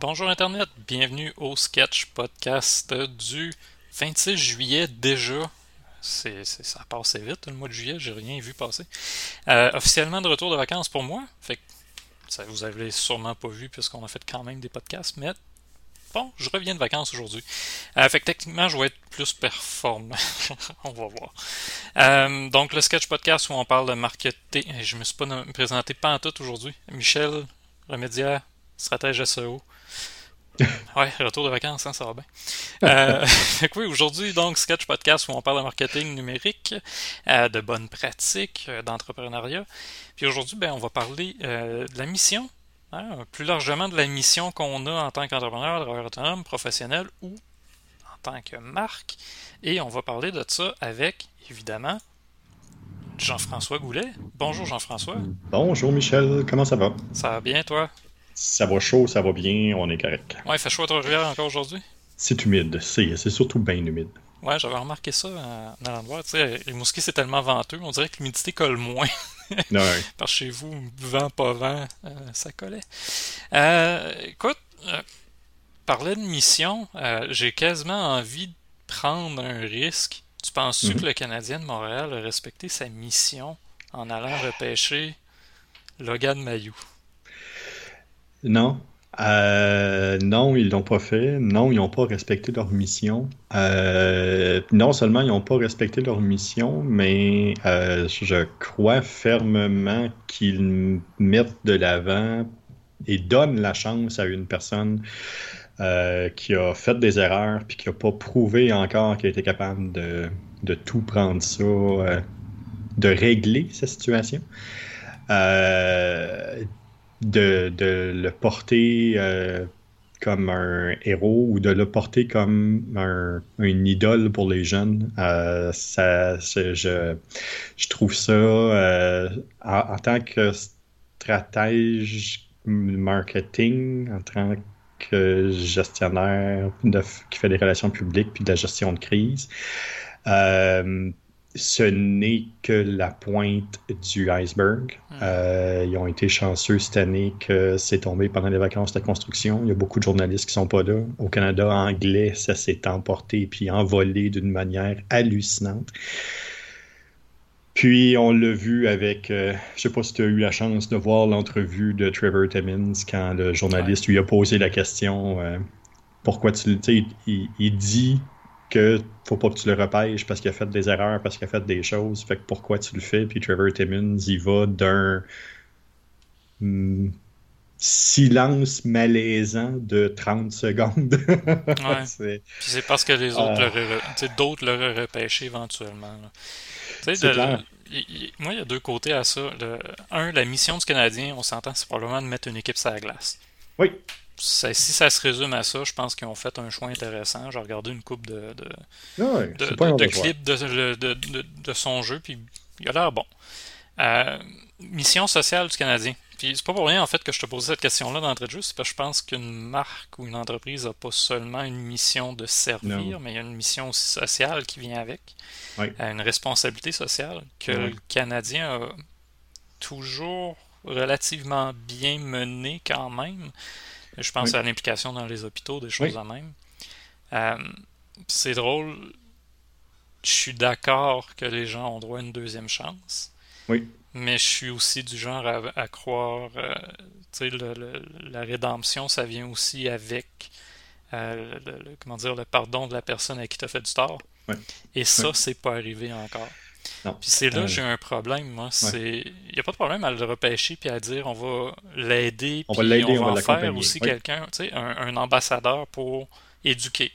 Bonjour Internet, bienvenue au Sketch Podcast du 26 juillet déjà. C'est, ça passe vite le mois de juillet, j'ai rien vu passer. Euh, officiellement de retour de vacances pour moi, vous avez sûrement pas vu puisqu'on a fait quand même des podcasts, mais bon, je reviens de vacances aujourd'hui. Euh, fait que techniquement, je vais être plus performant. on va voir. Euh, donc, le sketch podcast où on parle de marketing. Je me suis pas présenté pas en tout aujourd'hui. Michel Remédiaire, stratège SEO. ouais, retour de vacances, hein, ça va bien. Euh, oui, aujourd'hui, donc, Sketch Podcast où on parle de marketing numérique, euh, de bonnes pratiques, euh, d'entrepreneuriat. Puis aujourd'hui, ben, on va parler de la mission, hein, plus largement de la mission qu'on a en tant qu'entrepreneur, travailleur autonome, professionnel ou en tant que marque. Et on va parler de ça avec, évidemment, Jean-François Goulet. Bonjour Jean-François. Bonjour Michel, comment ça va? Ça va bien toi? Ça va chaud, ça va bien, on est correct. Ouais, il fait chaud à Trois-Rivières encore aujourd'hui? C'est humide, c'est surtout bien humide. Ouais, j'avais remarqué ça en allant voir. Tu sais, Rimouski, c'est tellement venteux, on dirait que l'humidité colle moins. ouais. Que chez vous, vent, pas vent, euh, ça collait. Euh, écoute, euh, parler de mission, euh, j'ai quasiment envie de prendre un risque. Tu penses-tu mm-hmm. que le Canadien de Montréal a respecté sa mission en allant repêcher Logan Mayou? Non. Euh, non, ils l'ont pas fait. Non, ils n'ont pas respecté leur mission. Euh, non seulement ils n'ont pas respecté leur mission, mais euh, je crois fermement qu'ils mettent de l'avant et donnent la chance à une personne qui a fait des erreurs puis qui n'a pas prouvé encore qu'elle était capable de, tout prendre ça, de régler sa situation. De, le porter euh, comme un héros ou de le porter comme un, une idole pour les jeunes. Euh, ça, je, je, trouve ça euh, en, tant que stratège marketing, en tant que gestionnaire qui fait des relations publiques puis de la gestion de crise ce n'est que la pointe du iceberg. Hmm. Euh, ils ont été chanceux cette année que c'est tombé pendant les vacances de construction. Il y a beaucoup de journalistes qui sont pas là. Au Canada anglais, ça s'est emporté puis envolé d'une manière hallucinante. Puis on l'a vu avec, euh, je sais pas si tu as eu la chance de voir l'entrevue de Trevor Timmins quand le journaliste lui a posé la question euh, pourquoi tu, il, il dit que faut pas que tu le repêches parce qu'il a fait des erreurs, parce qu'il a fait des choses. Fait que pourquoi tu le fais? Puis Trevor Timmons, il va d'un hmm, silence malaisant de 30 secondes. ouais. c'est parce que les autres euh... d'autres l'auraient repêché éventuellement. moi, il y a deux côtés à ça. un, la mission du Canadien, on s'entend, c'est probablement de mettre une équipe sur la glace. Oui si ça se résume à ça, je pense qu'ils ont fait un choix intéressant. J'ai regardé une coupe de, de, de, clips de, son jeu, puis il a l'air bon. Euh, mission sociale du Canadien. Puis c'est pas pour rien en fait que je te posais cette question-là d'entrée de jeu, c'est parce que je pense qu'une marque ou une entreprise n'a pas seulement une mission de servir, mais il y a une mission aussi sociale qui vient avec. Euh, une responsabilité sociale que le Canadien a toujours relativement bien menée quand même. Je pense à l'implication dans les hôpitaux, des choses à même. Euh, c'est drôle. Je suis d'accord que les gens ont droit à une deuxième chance. Oui. Mais je suis aussi du genre à, croire, euh, tu sais, la rédemption, ça vient aussi avec, euh, le, comment dire, le pardon de la personne à qui tu as fait du tort. Et ça, c'est pas arrivé encore. Puis c'est là que j'ai un problème, moi. C'est, il n'y a pas de problème à le repêcher puis à dire on va l'aider, on va l'aider, on, va, faire aussi quelqu'un, tu sais, un, ambassadeur pour éduquer.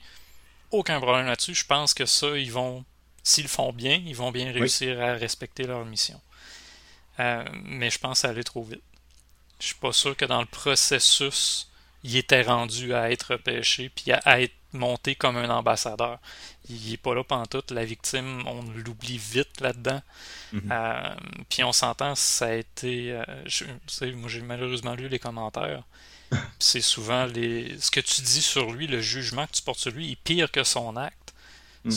Aucun problème là-dessus. Je pense que ça, ils vont, s'ils le font bien, ils vont bien réussir à respecter leur mission. Euh, mais je pense aller trop vite. Je suis pas sûr que dans le processus, il était rendu à être repêché puis à être monté comme un ambassadeur. Il n'est pas là pendant tout. La victime, on l'oublie vite là-dedans. Mhm. Euh, puis on s'entend, ça a été. Euh, moi, j'ai malheureusement lu les commentaires. C'est souvent les, ce que tu dis sur lui, le jugement que tu portes sur lui, est pire que son acte. Mm.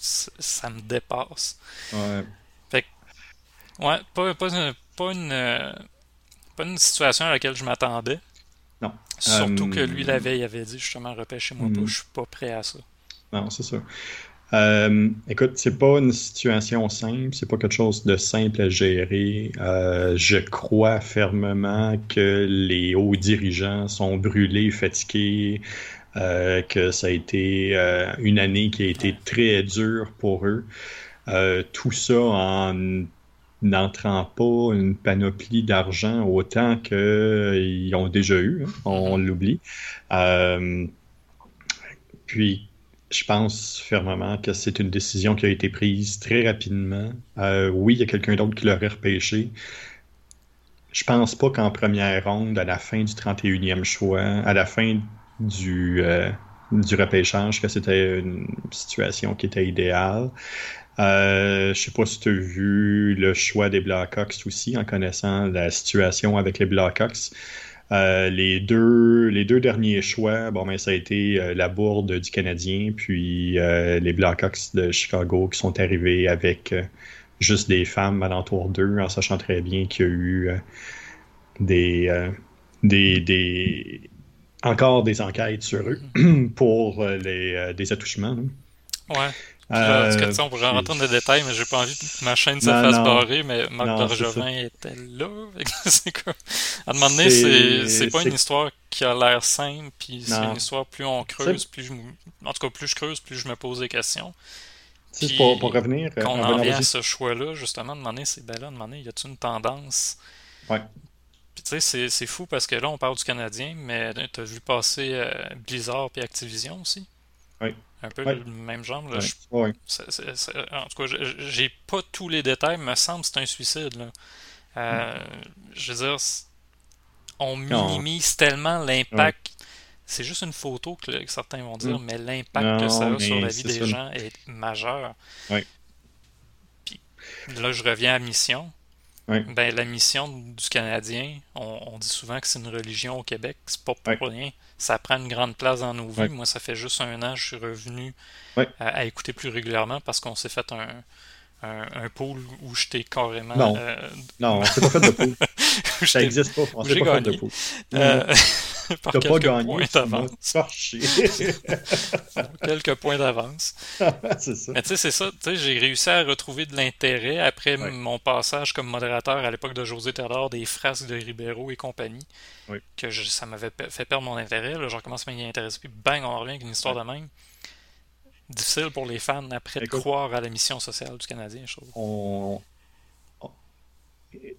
Ça me dépasse. Ouais. Fait ouais, pas, pas, pas, une, pas une situation à laquelle je m'attendais. Non. Surtout que lui, la veille, avait dit justement repêchez-moi pas, mhm. je suis pas prêt à ça. Non, c'est ça. Euh, écoute, c'est pas une situation simple, c'est pas quelque chose de simple à gérer. Euh, je crois fermement que les hauts dirigeants sont brûlés, fatigués, euh, que ça a été euh, une année qui a été très dure pour eux. tout ça en n'entrant pas une panoplie d'argent autant qu'ils ont déjà eu, hein, on l'oublie. puis je pense fermement que c'est une décision qui a été prise très rapidement. Euh, oui, il y a quelqu'un d'autre qui l'aurait repêché. Je pense pas qu'en première ronde, à la fin du 31e choix, à la fin du, euh, du repêchage, que c'était une situation qui était idéale. Euh, je sais pas si tu as vu le choix des Blackhawks aussi, en connaissant la situation avec les Blackhawks. Euh, les, deux, les deux derniers choix, bon, ben, ça a été euh, la bourde du Canadien, puis euh, les Blackhawks de Chicago qui sont arrivés avec juste des femmes alentour d'eux, en sachant très bien qu'il y a eu des, des, des, encore des enquêtes sur eux pour les, des attouchements. Ouais. Euh, on pourrait rentrer dans les détails, mais j'ai pas envie que ma chaîne se fasse barrer, mais Marc Bergevin était là. c'est quoi? À un moment donné, c'est pas une histoire qui a l'air simple, puis c'est une histoire plus on creuse, plus je en tout cas plus je creuse, plus je me pose des questions. Puis, pour, pour, revenir. Quand on en vient à ce choix-là, justement, de demander, c'est ben là, de demander, y a-t-il une tendance? Ouais. Puis tu sais, c'est fou parce que là, on parle du Canadien, mais t'as vu passer euh, Blizzard puis Activision aussi? Oui. Un peu le même genre. Là, en tout cas, j'ai pas tous les détails, mais me semble que c'est un suicide. Là. Euh, je veux dire, on minimise tellement l'impact. C'est juste une photo que, certains vont dire, mm. mais l'impact que ça a sur la vie des gens est majeur. Puis là, je reviens à mission. Ben, la mission du Canadien, on, dit souvent que c'est une religion au Québec, c'est pas pour rien. Ça prend une grande place dans nos vies. Moi, ça fait juste un an que je suis revenu à, écouter plus régulièrement parce qu'on s'est fait un, un, pool où j'étais carrément. Non, euh... non on s'est pas fait de pool. ça n'existe pas. On s'est pas fait de pool. Euh... par quelques pas gagné, points d'avance. quelques points d'avance. c'est ça. Mais tu sais, c'est ça. J'ai réussi à retrouver de l'intérêt après mon passage comme modérateur à l'époque de José Terdor, des frasques de Ribeiro et compagnie. Que ça m'avait fait perdre mon intérêt. Là, je recommence à m'y intéresser. Puis bang, on revient avec une histoire de même difficile pour les fans après de croire à la mission sociale du Canadien, je trouve. On,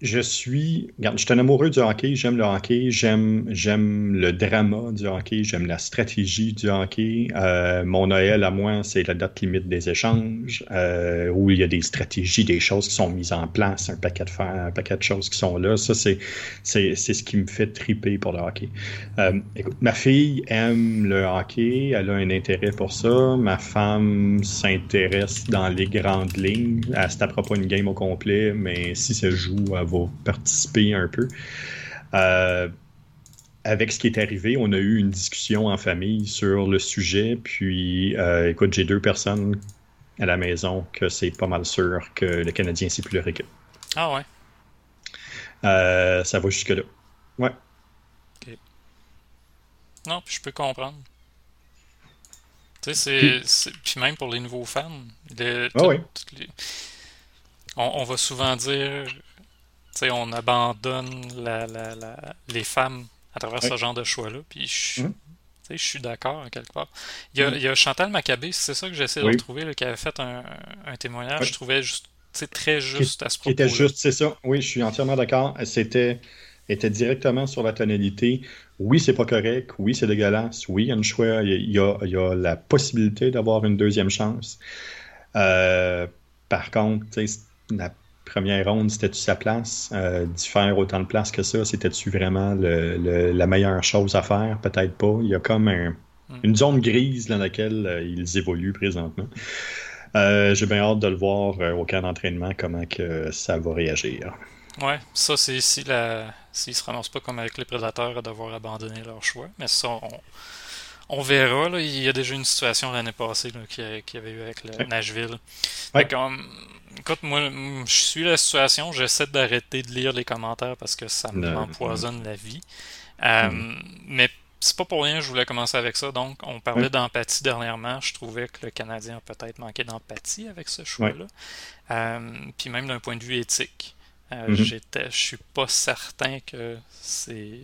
je suis. Je suis un amoureux du hockey, j'aime le hockey, j'aime, j'aime le drama du hockey, j'aime la stratégie du hockey. Euh, mon Noël à moi, c'est la date limite des échanges, euh, où il y a des stratégies, des choses qui sont mises en place, un paquet de un paquet de choses qui sont là. Ça, c'est, c'est, ce qui me fait triper pour le hockey. Euh, écoute, ma fille aime le hockey, elle a un intérêt pour ça. Ma femme s'intéresse dans les grandes lignes. Elle se tapera pas une game au complet, mais si ça joue elle va participer un peu. Euh, avec ce qui est arrivé, on a eu une discussion en famille sur le sujet. Puis, euh, écoute, j'ai deux personnes à la maison que c'est pas mal sûr que le Canadien, c'est plus leur équipe. Ah ouais? Euh, ça va jusque-là. Ouais. Non, puis je peux comprendre. Tu sais, c'est. Puis même pour les nouveaux fans. ah ouais. on, va souvent dire on abandonne les femmes à travers ce genre de choix-là. Puis je, je suis d'accord, quelque part. Il y, a, mhm. Chantal Maccabé, c'est ça que j'essaie de retrouver, qui avait fait un, témoignage, je trouvais juste, très juste à ce propos. Qui était juste, c'est ça. Oui, je suis entièrement d'accord. C'était était directement sur la tonalité. Oui, c'est pas correct. Oui, c'est dégueulasse. Oui, il y a une choix. Il y a, la possibilité d'avoir une deuxième chance. Euh, par contre, la première ronde, c'était-tu sa place? Euh, d'y faire autant de place que ça, c'était-tu vraiment la meilleure chose à faire? Peut-être pas. Il y a comme hmm. une zone grise dans laquelle euh, ils évoluent présentement. Euh, j'ai bien hâte de le voir au camp d'entraînement, comment que ça va réagir. Ouais, ça c'est si la s'ils se ramassent pas comme avec les prédateurs à devoir abandonner leur choix. Mais ça, on, verra. Il y a déjà une situation l'année passée qu'il y, avait eu avec le Nashville. Comme, Écoute, moi, je suis la situation, j'essaie d'arrêter de lire les commentaires parce que ça m'empoisonne la vie. Mm. Mais c'est pas pour rien que je voulais commencer avec ça. Donc, on parlait d'empathie dernièrement. Je trouvais que le Canadien a peut-être manqué d'empathie avec ce choix-là. Euh, puis même d'un point de vue éthique. Euh, j'étais, je suis pas certain que c'est.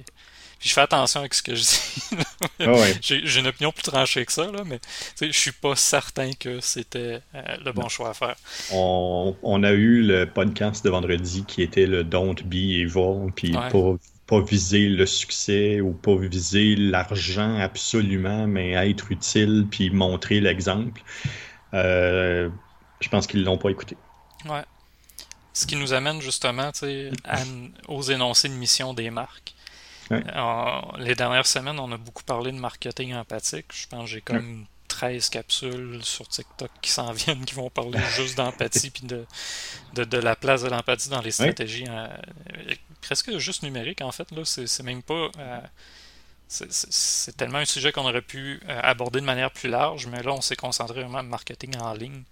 Puis je fais attention avec ce que je dis. Ah j'ai, une opinion plus tranchée que ça, là, mais je suis pas certain que c'était euh, le bon choix à faire. On, a eu le podcast de vendredi qui était le Don't Be Evil, puis pour pas viser le succès ou pas viser l'argent absolument, mais être utile puis montrer l'exemple. Euh, je pense qu'ils l'ont pas écouté. Ouais. Ce qui nous amène justement aux énoncés de mission des marques. Les dernières semaines, on a beaucoup parlé de marketing empathique. Je pense que j'ai comme 13 capsules sur TikTok qui s'en viennent, qui vont parler juste d'empathie puis de, de, la place de l'empathie dans les stratégies. Euh, presque juste numérique en fait. Là, c'est même pas. Euh, c'est tellement un sujet qu'on aurait pu euh, aborder de manière plus large, mais là, on s'est concentré vraiment sur marketing en ligne,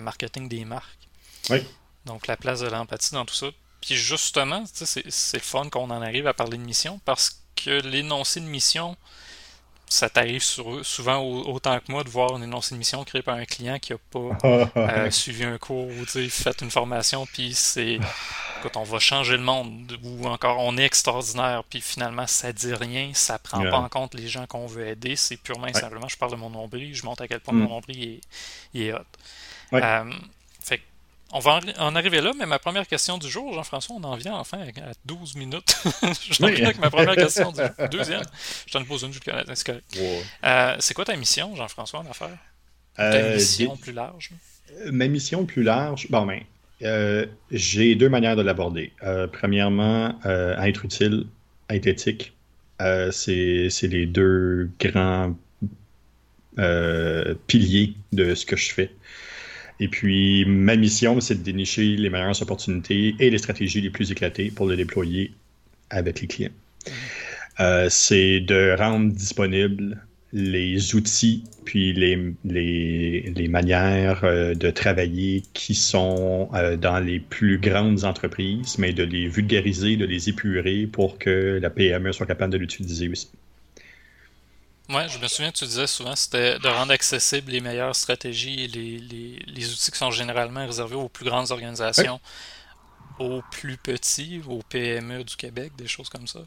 marketing des marques. Oui. Donc, la place de l'empathie dans tout ça. Puis justement, c'est le fun qu'on en arrive à parler de mission parce que l'énoncé de mission, ça t'arrive souvent autant que moi de voir une énoncé de mission créée par un client qui a pas euh, suivi un cours ou fait une formation, puis c'est écoute, on va changer le monde, ou encore on est extraordinaire, puis finalement ça dit rien, ça prend pas en compte les gens qu'on veut aider, c'est purement et simplement je parle de mon nombril, je montre à quel point mon mm. nombril est, est hot. Euh, on va en arriver là, mais ma première question du jour, Jean-François, on en vient enfin à 12 minutes. je oui. avec ma première question du Deuxième. Je t'en pose une, je le c'est correct. Euh, c'est quoi ta mission, Jean-François, en affaire Ta euh, mission plus large euh, Ma mission plus large, bon, ben, j'ai deux manières de l'aborder. premièrement, être utile, être éthique. c'est les deux grands piliers de ce que je fais. Et puis, ma mission, c'est de dénicher les meilleures opportunités et les stratégies les plus éclatées pour le déployer avec les clients. Euh, c'est de rendre disponibles les outils puis les, les, manières euh, de travailler qui sont euh, dans les plus grandes entreprises, mais de les vulgariser, de les épurer pour que la PME soit capable de l'utiliser aussi. Oui, je me souviens que tu disais souvent c'était de rendre accessibles les meilleures stratégies et les, les, outils qui sont généralement réservés aux plus grandes organisations, aux plus petits, aux PME du Québec, des choses comme ça.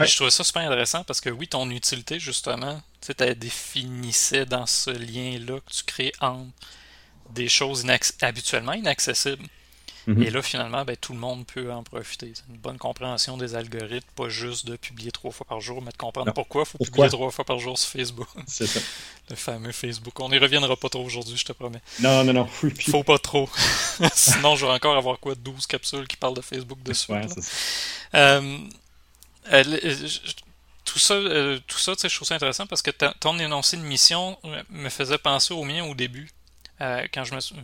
Je trouvais ça super intéressant parce que oui, ton utilité, justement, tu définissais dans ce lien-là que tu crées entre des choses habituellement inaccessibles Mhm. Et là, finalement, ben, tout le monde peut en profiter. C'est une bonne compréhension des algorithmes, pas juste de publier trois fois par jour, mais de comprendre pourquoi il faut publier trois fois par jour sur Facebook. C'est ça. Le fameux Facebook. On n'y reviendra pas trop aujourd'hui, je te promets. Non, non, non. Faut pas trop. Sinon, je vais encore avoir quoi 12 capsules qui parlent de Facebook dessus. Ouais, c'est ça. Euh, tout ça, euh, tout ça, je trouve ça intéressant parce que ton énoncé de mission me faisait penser au mien au début. Euh, quand je me suis.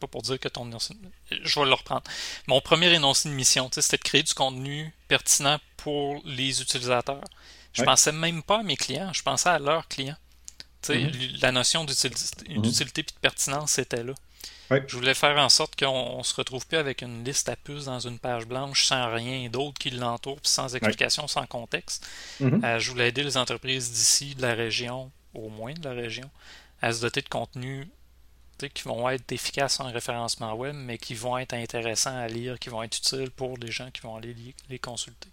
pas pour dire que ton Je vais le reprendre. Mon premier énoncé de mission, c'était de créer du contenu pertinent pour les utilisateurs. Je pensais même pas à mes clients, je pensais à leurs clients. Mm-hmm. La notion d'utilité mm-hmm. et de pertinence était là. Je voulais faire en sorte qu'on ne se retrouve plus avec une liste à puces dans une page blanche sans rien d'autre qui l'entoure, sans explication, sans contexte. Mm-hmm. Euh, je voulais aider les entreprises d'ici, de la région, au moins de la région, à se doter de contenu qui vont être efficaces en référencement web, mais qui vont être intéressants à lire, qui vont être utiles pour les gens qui vont aller les consulter.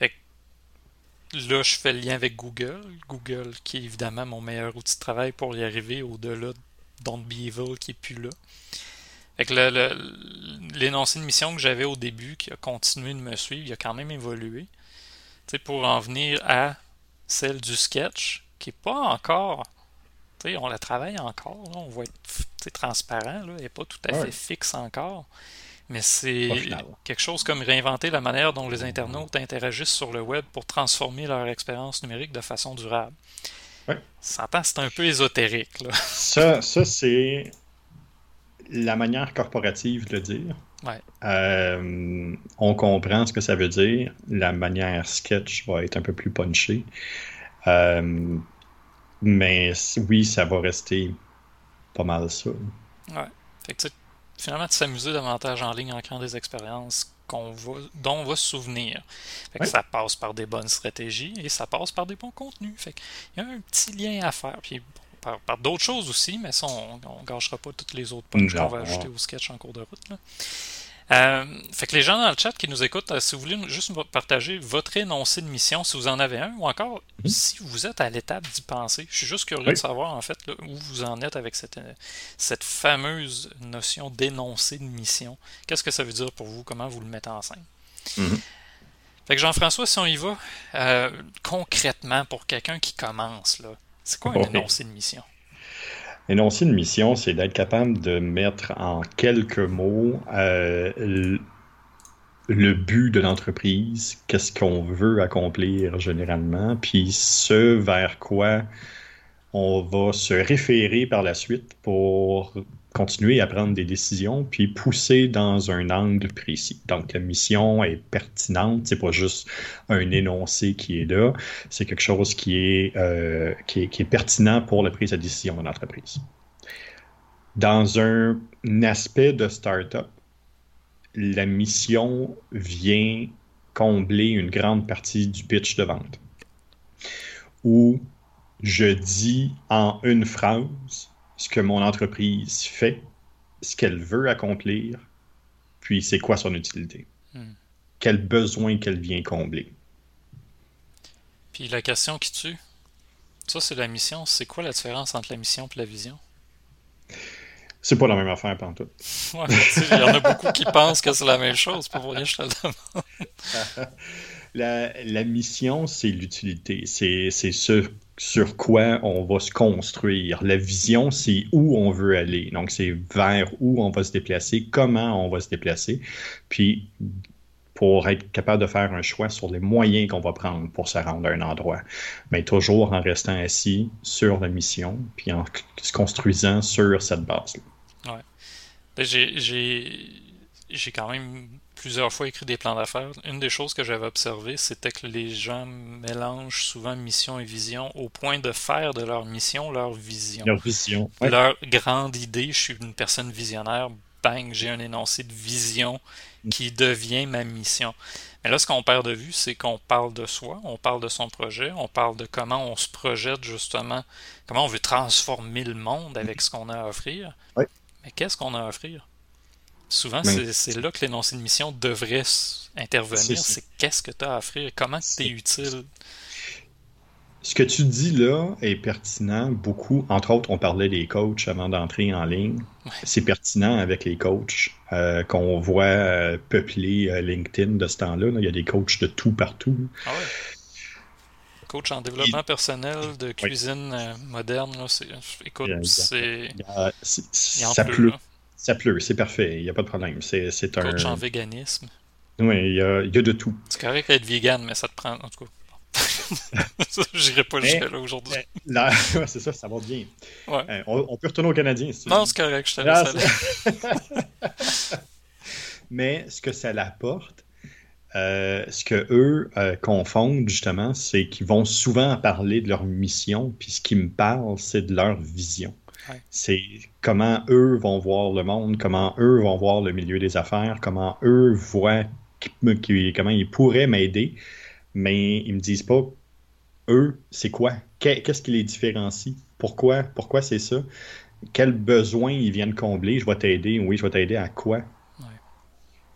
là, je fais le lien avec Google. Google, qui est évidemment mon meilleur outil de travail pour y arriver au-delà de Don't Be Evil qui est plus là. Fait l'énoncé de mission que j'avais au début, qui a continué de me suivre, il a quand même évolué. pour en venir à celle du sketch, qui n'est pas encore on la travaille encore, on va être transparent, là, elle n'est pas tout à fait fixe encore. Mais c'est quelque chose comme réinventer la manière dont les internautes interagissent sur le web pour transformer leur expérience numérique de façon durable. Ouais. S'entend, c'est un peu ésotérique. Ça, ça c'est la manière corporative de le dire. Euh, on comprend ce que ça veut dire. La manière sketch va être un peu plus punchée. Euh, mais oui, ça va rester pas mal ça. Ouais. Fait que, finalement, de s'amuser davantage en ligne en créant des expériences qu'on va, dont on va se souvenir. Ça passe par des bonnes stratégies et ça passe par des bons contenus. Fait Il y a un petit lien à faire. Puis par, d'autres choses aussi, mais ça, on ne gâchera pas toutes les autres punches qu'on va ajouter au sketch en cours de route. Euh, fait que les gens dans le chat qui nous écoutent, euh, si vous voulez juste partager votre énoncé de mission, si vous en avez un, ou encore mhm. si vous êtes à l'étape d'y penser. Je suis juste curieux de savoir en fait où vous en êtes avec cette, euh, cette fameuse notion d'énoncé de mission. Qu'est-ce que ça veut dire pour vous? Comment vous le mettez en scène? Mhm. Fait que Jean-François, si on y va, concrètement, pour quelqu'un qui commence, là, c'est quoi un énoncé de mission? Énoncer une mission, c'est d'être capable de mettre en quelques mots euh, le but de l'entreprise, qu'est-ce qu'on veut accomplir généralement, puis ce vers quoi on va se référer par la suite pour continuer à prendre des décisions, puis pousser dans un angle précis. Donc, la mission est pertinente, c'est pas juste un énoncé qui est là, c'est quelque chose qui est, euh, qui est, pertinent pour la prise de décision de l'entreprise. Dans un aspect de startup, la mission vient combler une grande partie du pitch de vente. Où je dis en une phrase ce que mon entreprise fait, ce qu'elle veut accomplir, puis c'est quoi son utilité. Hmm. Quel besoin qu'elle vient combler. Puis la question qui tue, ça c'est la mission. C'est quoi la différence entre la mission et la vision? C'est pas la même affaire, pendant tout. il y en a beaucoup qui pensent que c'est la même chose. Pour rien, je te le demande. la, mission, c'est l'utilité. C'est ce sur quoi on va se construire. La vision, c'est où on veut aller. Donc, c'est vers où on va se déplacer, comment on va se déplacer. Puis, pour être capable de faire un choix sur les moyens qu'on va prendre pour se rendre à un endroit. Mais toujours en restant assis sur la mission, puis en se construisant sur cette base-là. Ben, j'ai quand même plusieurs fois écrit des plans d'affaires. Une des choses que j'avais observé, c'était que les gens mélangent souvent mission et vision au point de faire de leur mission leur vision. Leur vision. Leur grande idée, je suis une personne visionnaire, bang, j'ai un énoncé de vision qui devient ma mission. Mais là, ce qu'on perd de vue, c'est qu'on parle de soi, on parle de son projet, on parle de comment on se projette justement, comment on veut transformer le monde avec ce qu'on a à offrir. Mais qu'est-ce qu'on a à offrir? Souvent, c'est là que l'énoncé de mission devrait intervenir. C'est qu'est-ce que tu as à offrir, comment tu es utile? Ce que tu dis là est pertinent beaucoup. Entre autres, on parlait des coachs avant d'entrer en ligne. C'est pertinent avec les coachs euh, qu'on voit euh, peupler euh, LinkedIn de ce temps-là. Il y a des coachs de tout partout. Ah ouais. Coach en développement personnel, de cuisine moderne. écoute, c'est. Ça pleut. Ça pleut, c'est parfait, il n'y a pas de problème. C'est, un. Coach en véganisme. Oui, il y a, y a, de tout. C'est correct d'être vegan, mais ça te prend. En tout cas. J'irai pas jusqu'à là aujourd'hui. Là, c'est ça, ça va bien. Ouais. Euh, on, peut retourner au Canadien. Si non, c'est correct, je te laisse ah, Mais ce que ça l'apporte, euh, ce que eux euh, confondent justement, c'est qu'ils vont souvent parler de leur mission, puis ce qui me parle, c'est de leur vision. C'est comment eux vont voir le monde, comment eux vont voir le milieu des affaires, comment eux voient comment ils pourraient m'aider, mais ils me disent pas eux, c'est quoi? Qu'est-ce qui les différencie? Pourquoi? Pourquoi c'est ça? Quels besoins ils viennent combler? Je vais t'aider. Oui, je vais t'aider à quoi?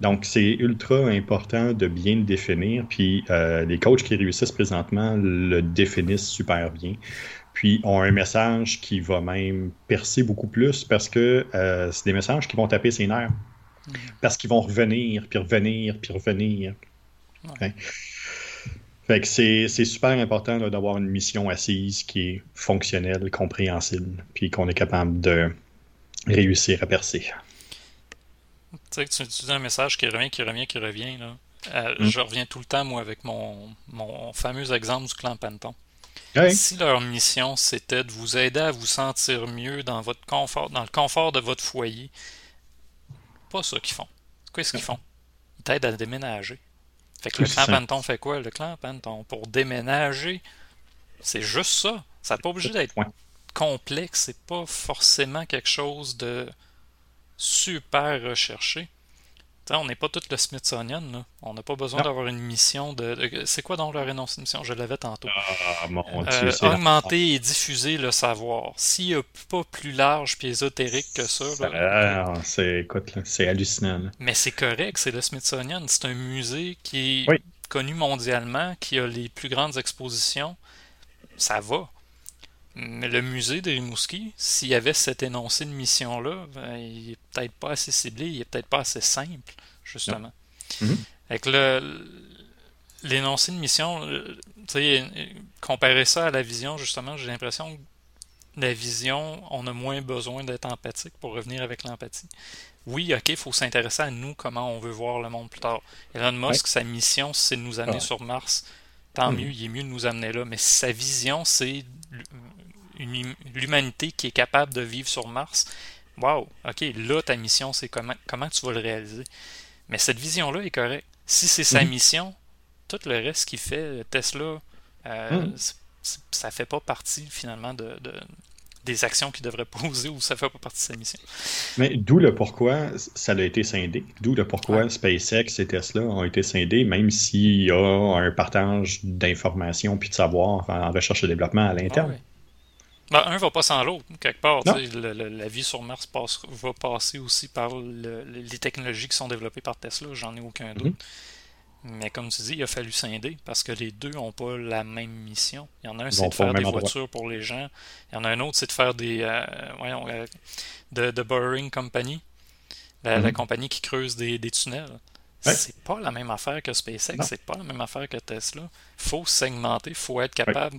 Donc, c'est ultra important de bien le définir. Puis, euh, les coachs qui réussissent présentement le définissent super bien puis ont un message qui va même percer beaucoup plus parce que euh, c'est des messages qui vont taper ses nerfs. Mm. Parce qu'ils vont revenir, puis revenir, puis revenir. Fait que c'est, super important d'avoir une mission assise qui est fonctionnelle, compréhensible, puis qu'on est capable de réussir à percer. Tu sais que tu utilises un message qui revient, qui revient, qui revient. Là. Euh, mm. Je reviens tout le temps, moi, avec mon, mon fameux exemple du clan Panton. Si leur mission c'était de vous aider à vous sentir mieux dans votre confort, dans le confort de votre foyer, pas ça qu'ils font. Qu'est-ce qu'ils font? Ils t'aident à déménager. Fait que le clan Panton fait quoi? Le clan Panton, pour déménager, c'est juste ça. Ça n'est pas obligé d'être complexe. C'est pas forcément quelque chose de super recherché. On n'est pas tout le Smithsonian. Là. On n'a pas besoin d'avoir une mission de. c'est quoi donc leur énoncé de mission Je l'avais tantôt. Ah, mon euh, augmenter et diffuser le savoir. S'il n'y a pas plus large et ésotérique que ça. Ah, c'est, c'est hallucinant. Mais c'est correct, c'est le Smithsonian. C'est un musée qui est connu mondialement, qui a les plus grandes expositions. Ça va. Mais le musée de Rimouski, s'il y avait cet énoncé de mission-là, ben, il est peut-être pas assez ciblé, il est peut-être pas assez simple, justement. Mhm. Avec le, l'énoncé de mission, euh, comparer ça à la vision, justement, j'ai l'impression que la vision, on a moins besoin d'être empathique pour revenir avec l'empathie. Oui, ok, il faut s'intéresser à nous, comment on veut voir le monde plus tard. Elon Musk, sa mission, c'est de nous amener sur Mars. Tant mhm. mieux, il est mieux de nous amener là. Mais sa vision, c'est l'humanité qui est capable de vivre sur Mars, wow, ok, là, ta mission, c'est comment, comment tu vas le réaliser? Mais cette vision-là est correcte. Si c'est sa mhm. mission, tout le reste qu'il fait, Tesla, euh, mhm. ça fait pas partie finalement de, des actions qu'il devrait poser ou ça fait pas partie de sa mission. Mais d'où le pourquoi ça a été scindé. D'où le pourquoi SpaceX et Tesla ont été scindés, même s'il y a un partage d'informations puis de savoir en recherche et développement à l'interne. Ah ben, un va pas sans l'autre, quelque part. la vie sur Mars passe, va passer aussi par les technologies qui sont développées par Tesla, j'en ai aucun doute. Mhm. Mais comme tu dis, il a fallu scinder parce que les deux n'ont pas la même mission. Il y en a un, c'est de faire des voitures pour les gens. Il y en a un autre, c'est de faire des. Euh, voyons, euh, de, de Boring Company, la, mhm. compagnie qui creuse des, tunnels. C'est pas la même affaire que SpaceX, c'est pas la même affaire que Tesla. Il faut segmenter, il faut être capable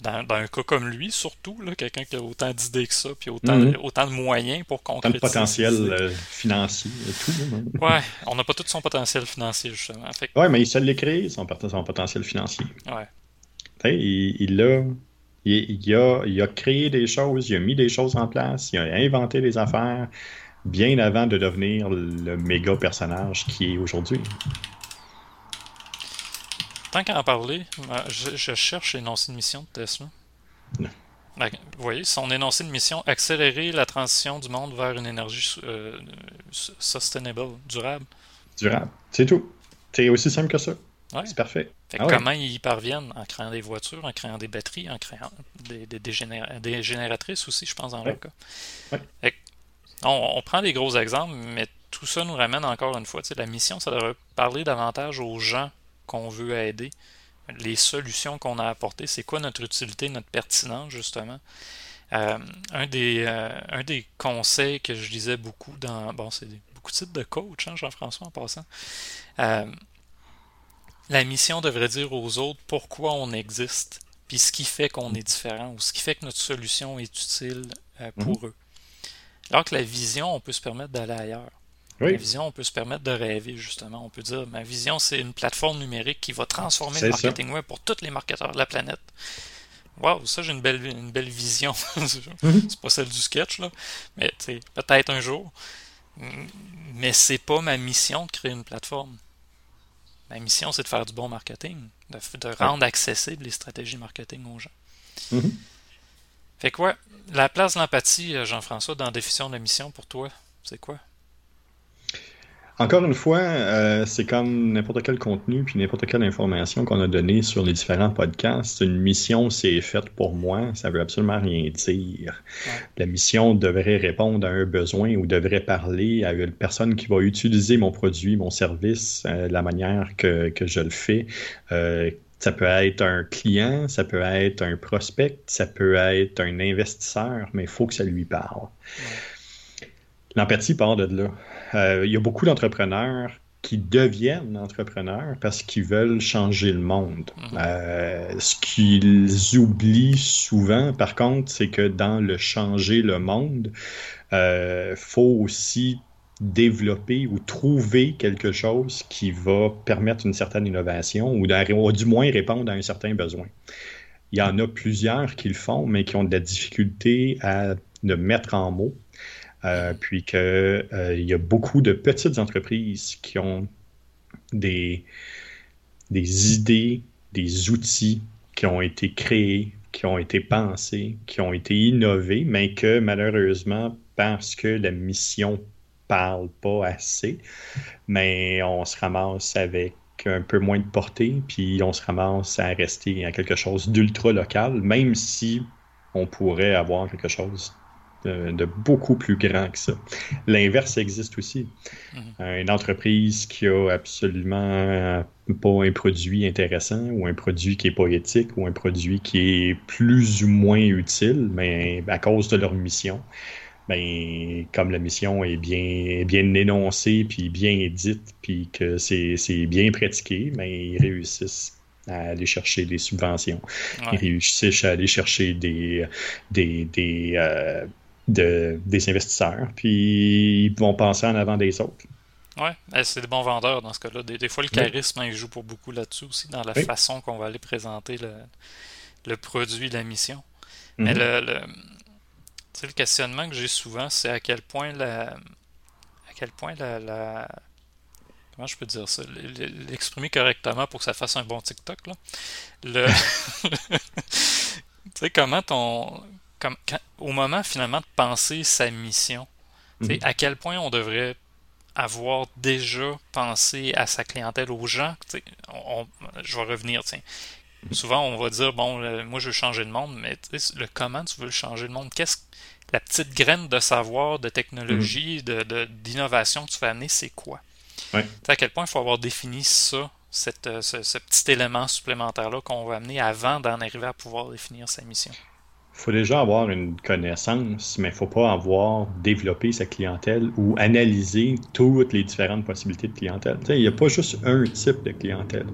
dans, un cas comme lui, surtout, quelqu'un qui a autant d'idées que ça, puis autant, mhm. autant de moyens pour concrétiser. Autant de potentiel euh, financier et tout. ouais, on n'a pas tout son potentiel financier, justement. Fait... Ouais, mais il sait l'écrire, son, son potentiel financier. Ouais. Il, il, a, il, a, il a créé des choses, il a mis des choses en place, il a inventé des affaires bien avant de devenir le méga personnage qui est aujourd'hui. Tant qu'à en parler, euh, je, cherche l'énoncé de mission de Tesla. vous voyez, son énoncé de mission, accélérer la transition du monde vers une énergie euh, sustainable, durable. Durable, c'est tout. C'est aussi simple que ça. C'est parfait. Ah comment ils y parviennent? En créant des voitures, en créant des batteries, en créant des, des, génératrices aussi, je pense, dans leur cas. On, on, prend des gros exemples, mais tout ça nous ramène encore une fois. La mission, ça devrait parler davantage aux gens qu'on veut aider, les solutions qu'on a apportées, c'est quoi notre utilité, notre pertinence, justement. Euh, un, des, euh, un des conseils que je disais beaucoup dans. Bon, c'est beaucoup de titres de coach, hein, Jean-François, en passant. Euh, la mission devrait dire aux autres pourquoi on existe, puis ce qui fait qu'on est différent, ou ce qui fait que notre solution est utile pour mhm. eux. Alors que la vision, on peut se permettre d'aller ailleurs. La vision, on peut se permettre de rêver, justement. On peut dire, ma vision, c'est une plateforme numérique qui va transformer le marketing web pour tous les marketeurs de la planète. Waouh, ça, j'ai une belle, une belle vision. Mhm. c'est pas celle du sketch, là. Mais, peut-être un jour. Mais c'est pas ma mission de créer une plateforme. Ma mission, c'est de faire du bon marketing, de, rendre accessibles les stratégies marketing aux gens. Mhm. Fait quoi? La place de l'empathie, euh, Jean-François, dans la définition de la mission pour toi, c'est quoi? Encore une fois, euh, c'est comme n'importe quel contenu puis n'importe quelle information qu'on a donnée sur les différents podcasts. Une mission, c'est faite pour moi, ça veut absolument rien dire. La mission devrait répondre à un besoin ou devrait parler à une personne qui va utiliser mon produit, mon service, euh, la manière que, que, je le fais. Euh, ça peut être un client, ça peut être un prospect, ça peut être un investisseur, mais il faut que ça lui parle. L'empathie part de là. Euh, il y a beaucoup d'entrepreneurs qui deviennent entrepreneurs parce qu'ils veulent changer le monde. Mhm. Euh, ce qu'ils oublient souvent, par contre, c'est que dans le changer le monde, il euh, faut aussi développer ou trouver quelque chose qui va permettre une certaine innovation ou, ou du moins répondre à un certain besoin. Il y en a plusieurs qui le font, mais qui ont de la difficulté à le mettre en mots euh, puis qu'il euh, y a beaucoup de petites entreprises qui ont des, des idées, des outils qui ont été créés, qui ont été pensés, qui ont été innovés, mais que malheureusement, parce que la mission parle pas assez, mais on se ramasse avec un peu moins de portée, puis on se ramasse à rester à quelque chose d'ultra local, même si on pourrait avoir quelque chose de, beaucoup plus grand que ça. L'inverse existe aussi. Mhm. Une entreprise qui a absolument pas un produit intéressant ou un produit qui est pas éthique ou un produit qui est plus ou moins utile, mais à cause de leur mission, ben, comme la mission est bien, bien énoncée, puis bien dite, puis que c'est bien pratiqué, ben, ils réussissent à aller chercher des subventions. Ils réussissent à aller chercher des, des, des, euh, des investisseurs, puis ils vont passer en avant des autres. Oui, ben, c'est des bons vendeurs dans ce cas-là. Des, fois, le charisme, il joue pour beaucoup là-dessus aussi, dans la façon qu'on va aller présenter le, le produit, la mission. Mais mhm. le, le, le questionnement que j'ai souvent, c'est à quel point la. À quel point la, comment je peux dire ça, l'exprimer correctement pour que ça fasse un bon TikTok. Là. Le, tu sais, comment ton. Comme, au moment finalement de penser sa mission, mhm. à quel point on devrait avoir déjà pensé à sa clientèle, aux gens. je vais revenir. Souvent, on va dire bon, moi je veux changer le monde, mais le comment tu veux changer le monde Qu'est-ce la petite graine de savoir, de technologie, de, d'innovation que tu vas amener, c'est quoi? À quel point il faut avoir défini ça, cette, ce, ce petit élément supplémentaire-là qu'on va amener avant d'en arriver à pouvoir définir sa mission faut déjà avoir une connaissance, mais il ne faut pas avoir développé sa clientèle ou analyser toutes les différentes possibilités de clientèle. il n'y a pas juste un type de clientèle.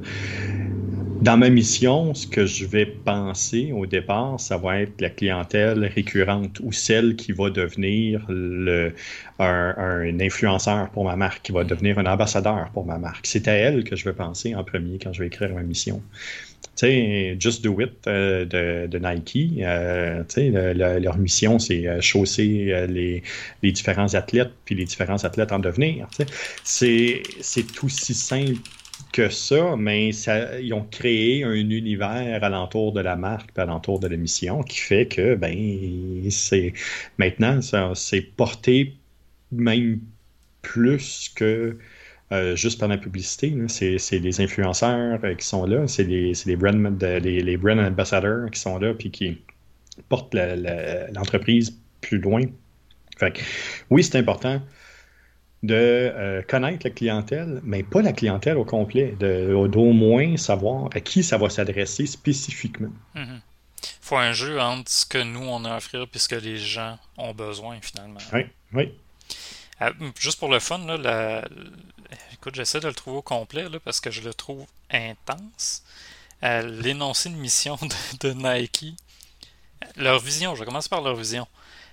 Dans ma mission, ce que je vais penser au départ, ça va être la clientèle récurrente ou celle qui va devenir le, un, un, influenceur pour ma marque, qui va devenir un ambassadeur pour ma marque. C'est à elle que je vais penser en premier quand je vais écrire ma mission. Sais, Just Do It euh, de, Nike, euh, sais, leur mission, c'est euh, chausser les, les, différents athlètes, puis les différents athlètes en devenir. C'est aussi simple que ça, mais ils ont créé un univers alentour de la marque, alentour de la mission, qui fait que, ben, c'est maintenant, c'est porté même plus que euh, juste par la publicité. C'est les influenceurs euh, qui sont là, c'est les, les, brand, les, les brand ambassadors qui sont là puis qui portent l'entreprise plus loin. Fait oui, c'est important de euh, connaître la clientèle, mais pas la clientèle au complet, d'au moins savoir à qui ça va s'adresser spécifiquement. Il mm-hmm. faut un jeu entre ce que nous on a à offrir et ce que les gens ont besoin finalement. Oui, oui. juste pour le fun, là, la, Écoute, j'essaie de le trouver au complet là, parce que je le trouve intense. Euh, l'énoncé de mission de, Nike, leur vision, je commence par leur vision.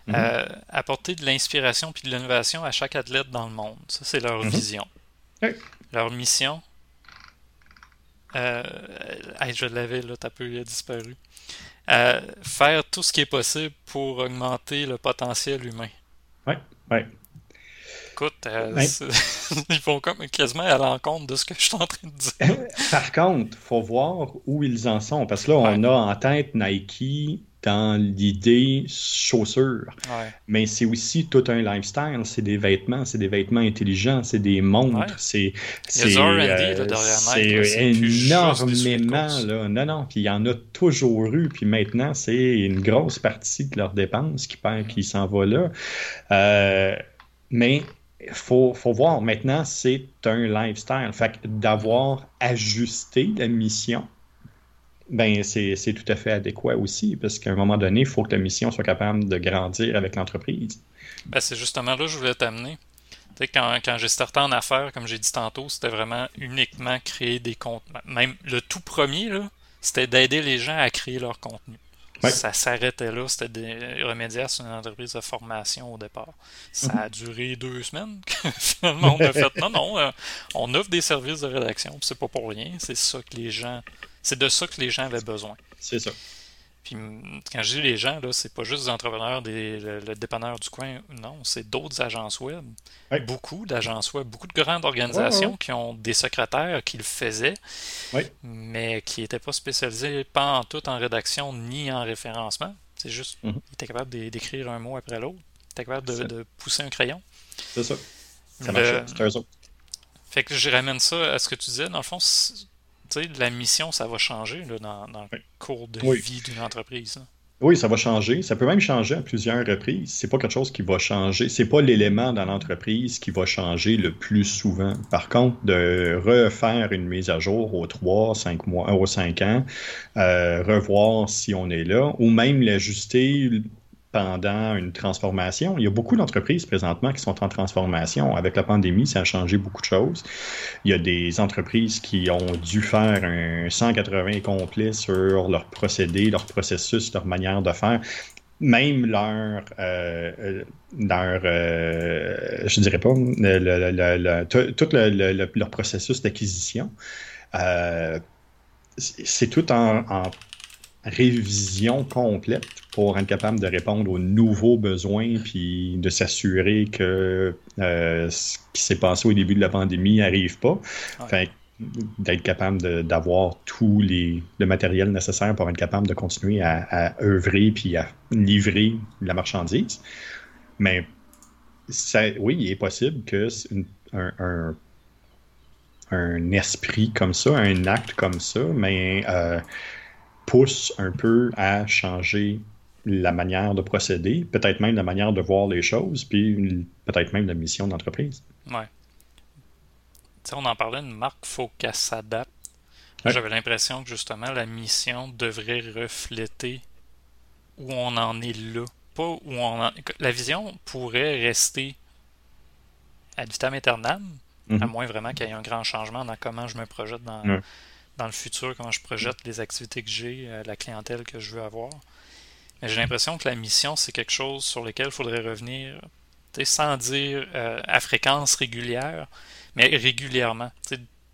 Mhm. Euh, apporter de l'inspiration puis de l'innovation à chaque athlète dans le monde. Ça, c'est leur mhm. vision. Leur mission. Euh, je l'avais, là, t'as peu, il a disparu. faire tout ce qui est possible pour augmenter le potentiel humain. Oui, oui écoute, euh, ils vont comme quasiment à l'encontre de ce que je suis en train de dire. Par contre, il faut voir où ils en sont. Parce que là, on a en tête Nike dans l'idée chaussures. Mais c'est aussi tout un lifestyle. C'est des vêtements, c'est des vêtements intelligents, c'est des montres. C'est c'est euh, énormément. Là. Non, non. Puis il y en a toujours eu. Puis maintenant, c'est une grosse partie de leurs dépenses qui, qui s'en va là. Euh, mais il faut, voir, maintenant, c'est un lifestyle. Fait d'avoir ajusté la mission, ben c'est tout à fait adéquat aussi, parce qu'à un moment donné, il faut que la mission soit capable de grandir avec l'entreprise. Ben, c'est justement là que je voulais t'amener. Quand, quand j'ai starté en affaires, comme j'ai dit tantôt, c'était vraiment uniquement créer des comptes. Même le tout premier, c'était d'aider les gens à créer leur contenu. Ça s'arrêtait là. C'était des remédiaires sur une entreprise de formation au départ. Ça a duré deux semaines. Finalement, on a fait non, non, euh, on offre des services de rédaction. C'est pas pour rien. C'est ça que les gens. C'est de ça que les gens avaient besoin. C'est ça. Puis quand je dis les gens, là, c'est pas juste des entrepreneurs, des, le, dépanneur du coin, non, c'est d'autres agences web. Beaucoup d'agences web, beaucoup de grandes organisations qui ont des secrétaires qui le faisaient, mais qui n'étaient pas spécialisés pas en tout en rédaction ni en référencement. C'est juste, mm-hmm. ils étaient capables d'écrire un mot après l'autre, ils étaient capables de, pousser un crayon. C'est ça. Ça eux autres. Fait que je ramène ça à ce que tu disais. Dans le fond, la mission, ça va changer là, dans, le cours de vie d'une entreprise. Oui, ça va changer. Ça peut même changer à plusieurs reprises. C'est pas quelque chose qui va changer. C'est pas l'élément dans l'entreprise qui va changer le plus souvent. Par contre, de refaire une mise à jour aux 3, 5 mois, aux 5 ans, euh, revoir si on est là, ou même l'ajuster pendant une transformation. Il y a beaucoup d'entreprises présentement qui sont en transformation. Avec la pandémie, ça a changé beaucoup de choses. Il y a des entreprises qui ont dû faire un 180 complet sur leurs procédés, leur processus, leur manière de faire même leur, euh, leur euh, je dirais pas, tout leur processus d'acquisition. Euh, c'est tout en, en, révision complète pour être capable de répondre aux nouveaux besoins puis de s'assurer que euh, ce qui s'est passé au début de la pandémie n'arrive pas. d'être capable d'avoir tout les, le matériel nécessaire pour être capable de continuer à, œuvrer puis à livrer la marchandise. Mais ça, oui, il est possible que un, un, esprit comme ça, un acte comme ça, mais euh, pousse un peu à changer la manière de procéder, peut-être même la manière de voir les choses, puis peut-être même la mission d'entreprise. Ouais. sais, on en parlait, une marque, faut qu'elle s'adapte. J'avais l'impression que justement la mission devrait refléter où on en est là. Pas où on en... La vision pourrait rester ad vitam aeternam, à mhm. moins vraiment qu'il y ait un grand changement dans comment je me projette dans, dans le futur, comment je projette les activités que j'ai, euh, la clientèle que je veux avoir. Mais j'ai l'impression que la mission, c'est quelque chose sur lequel il faudrait revenir, sans dire euh, à fréquence régulière, mais régulièrement.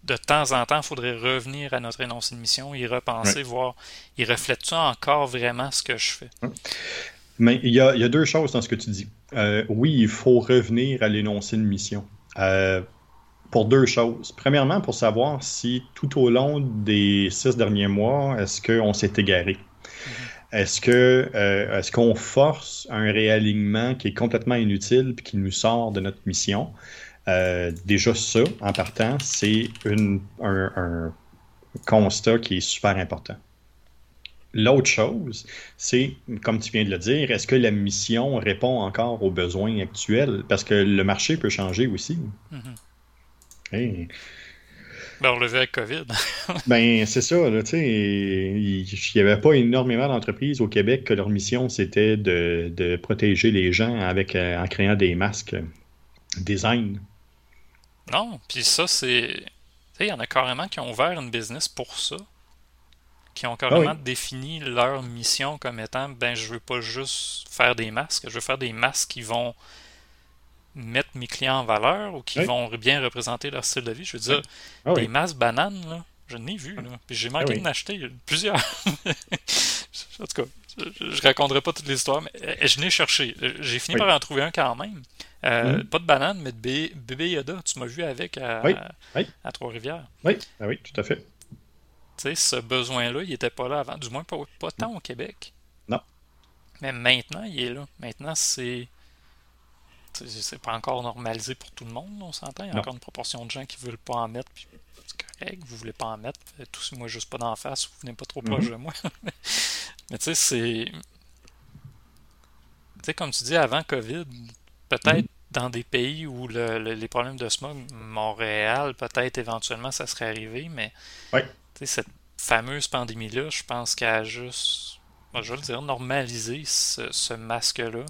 de temps en temps, il faudrait revenir à notre énoncé de mission, y repenser, voir, il reflète-tu encore vraiment ce que je fais? Mais il y, a, deux choses dans ce que tu dis. Euh, oui, il faut revenir à l'énoncé de mission. Euh, pour deux choses. Premièrement, pour savoir si tout au long des six derniers mois, est-ce qu'on s'est égaré? Est-ce que euh, est-ce qu'on force un réalignement qui est complètement inutile et qui nous sort de notre mission? Euh, déjà ça, en partant, c'est un, un, constat qui est super important. L'autre chose, c'est, comme tu viens de le dire, est-ce que la mission répond encore aux besoins actuels? Parce que le marché peut changer aussi. Mm-hmm. Ben, on vu avec COVID. ben, c'est ça. Là, il n'y avait pas énormément d'entreprises au Québec que leur mission, c'était de, protéger les gens avec, euh, en créant des masques design. Non, puis ça, c'est. Il y en a carrément qui ont ouvert une business pour ça. Qui ont carrément ah défini leur mission comme étant ben, je veux pas juste faire des masques, je veux faire des masques qui vont mettre mes clients en valeur ou qui vont bien représenter leur style de vie. Je veux dire, ah des masses bananes, là, je n'ai vu. Là. Puis j'ai manqué ah d'en acheter plusieurs. en tout cas, je, ne raconterai pas toute l'histoire, mais euh, je n'ai cherché. J'ai fini par en trouver un quand même. Euh, mm-hmm. Pas de banane, mais de bébé, Yoda. Tu m'as vu avec à, à, Trois-Rivières. Oui. Ah oui, tout à fait. Tu sais, ce besoin-là, il n'était pas là avant. Du moins, pas, pas tant au Québec. Non. Mais maintenant, il est là. Maintenant, c'est c'est pas encore normalisé pour tout le monde, on s'entend. Il y a encore une proportion de gens qui veulent pas en mettre, puis c'est correct, vous voulez pas en mettre. Tous, moi, juste pas d'en face, vous venez pas trop proche mhm. de moi. Mais tu sais, c'est. Tu sais, comme tu dis, avant COVID, peut-être mhm. dans des pays où les problèmes de smog, Montréal, peut-être éventuellement ça serait arrivé, mais cette fameuse pandémie-là, je pense qu'elle a juste, je vais le dire, normalisé ce masque-là.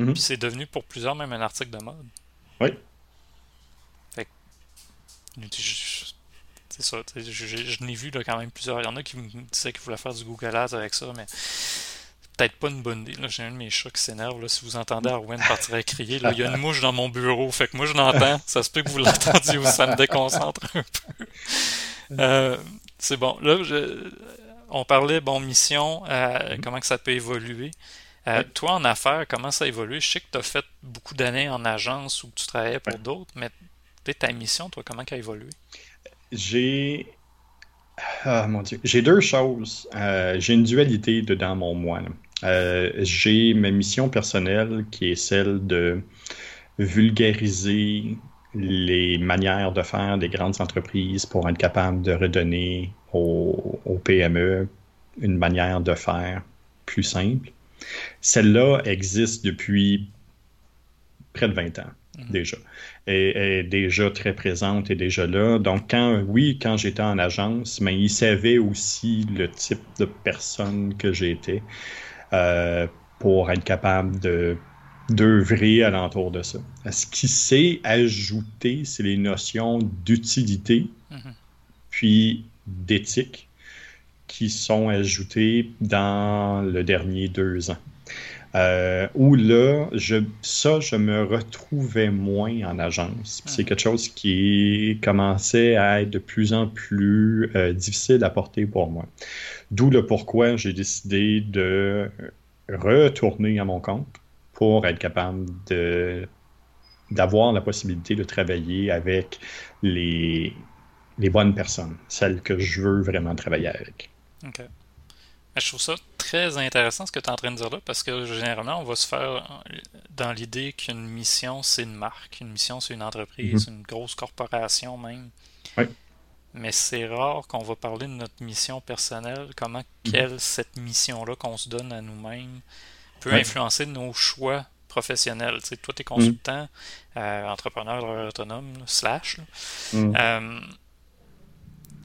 Mhm. Puis c'est devenu pour plusieurs même un article de mode. Oui. Fait c'est ça. Je, n'ai vu là, quand même plusieurs. Il y en a qui me disaient qu'ils voulaient faire du Google Ads avec ça, mais peut-être pas une bonne idée. J'ai un de mes chats qui s'énerve. Si vous entendez Arwen partir à crier, il y a une mouche dans mon bureau. Fait que moi, je l'entends. Ça se peut que vous l'entendiez ou ça me déconcentre un peu. Euh, c'est bon. Là, on parlait, bon, mission, euh, mhm. comment que ça peut évoluer. Euh, toi, en affaires, comment ça a évolué? Je sais que tu as fait beaucoup d'années en agence ou tu travaillais pour d'autres, mais ta mission, toi, comment elle a évolué? J'ai. Ah, mon Dieu. J'ai deux choses. Euh, j'ai une dualité dedans mon moi. Euh, j'ai ma mission personnelle qui est celle de vulgariser les manières de faire des grandes entreprises pour être capable de redonner aux, PME une manière de faire plus simple. Celle-là existe depuis près de 20 ans mhm. déjà. Et est déjà très présente et déjà là. Donc, quand, oui, quand j'étais en agence, mais ils savaient aussi le type de personne que j'étais euh, pour être capable de d'œuvrer alentour de ça. Ce qui s'est ajouté, c'est les notions d'utilité, mhm. puis d'éthique, qui sont ajoutées dans le dernier deux ans. Euh, où là, je, ça, je me retrouvais moins en agence. C'est mhm. quelque chose qui commençait à être de plus en plus euh, difficile à porter pour moi. D'où le pourquoi j'ai décidé de retourner à mon compte pour être capable de d'avoir la possibilité de travailler avec les, les bonnes personnes, celles que je veux vraiment travailler avec. OK. Je trouve ça très intéressant ce que tu es en train de dire là, parce que généralement, on va se faire dans l'idée qu'une mission, c'est une marque. Une mission, c'est une entreprise, mhm. une grosse corporation même. Oui. Mais c'est rare qu'on va parler de notre mission personnelle, comment mhm. quelle cette mission-là qu'on se donne à nous-mêmes peut influencer nos choix professionnels. Tu toi, tu es consultant, euh, entrepreneur autonome, slash. Euh,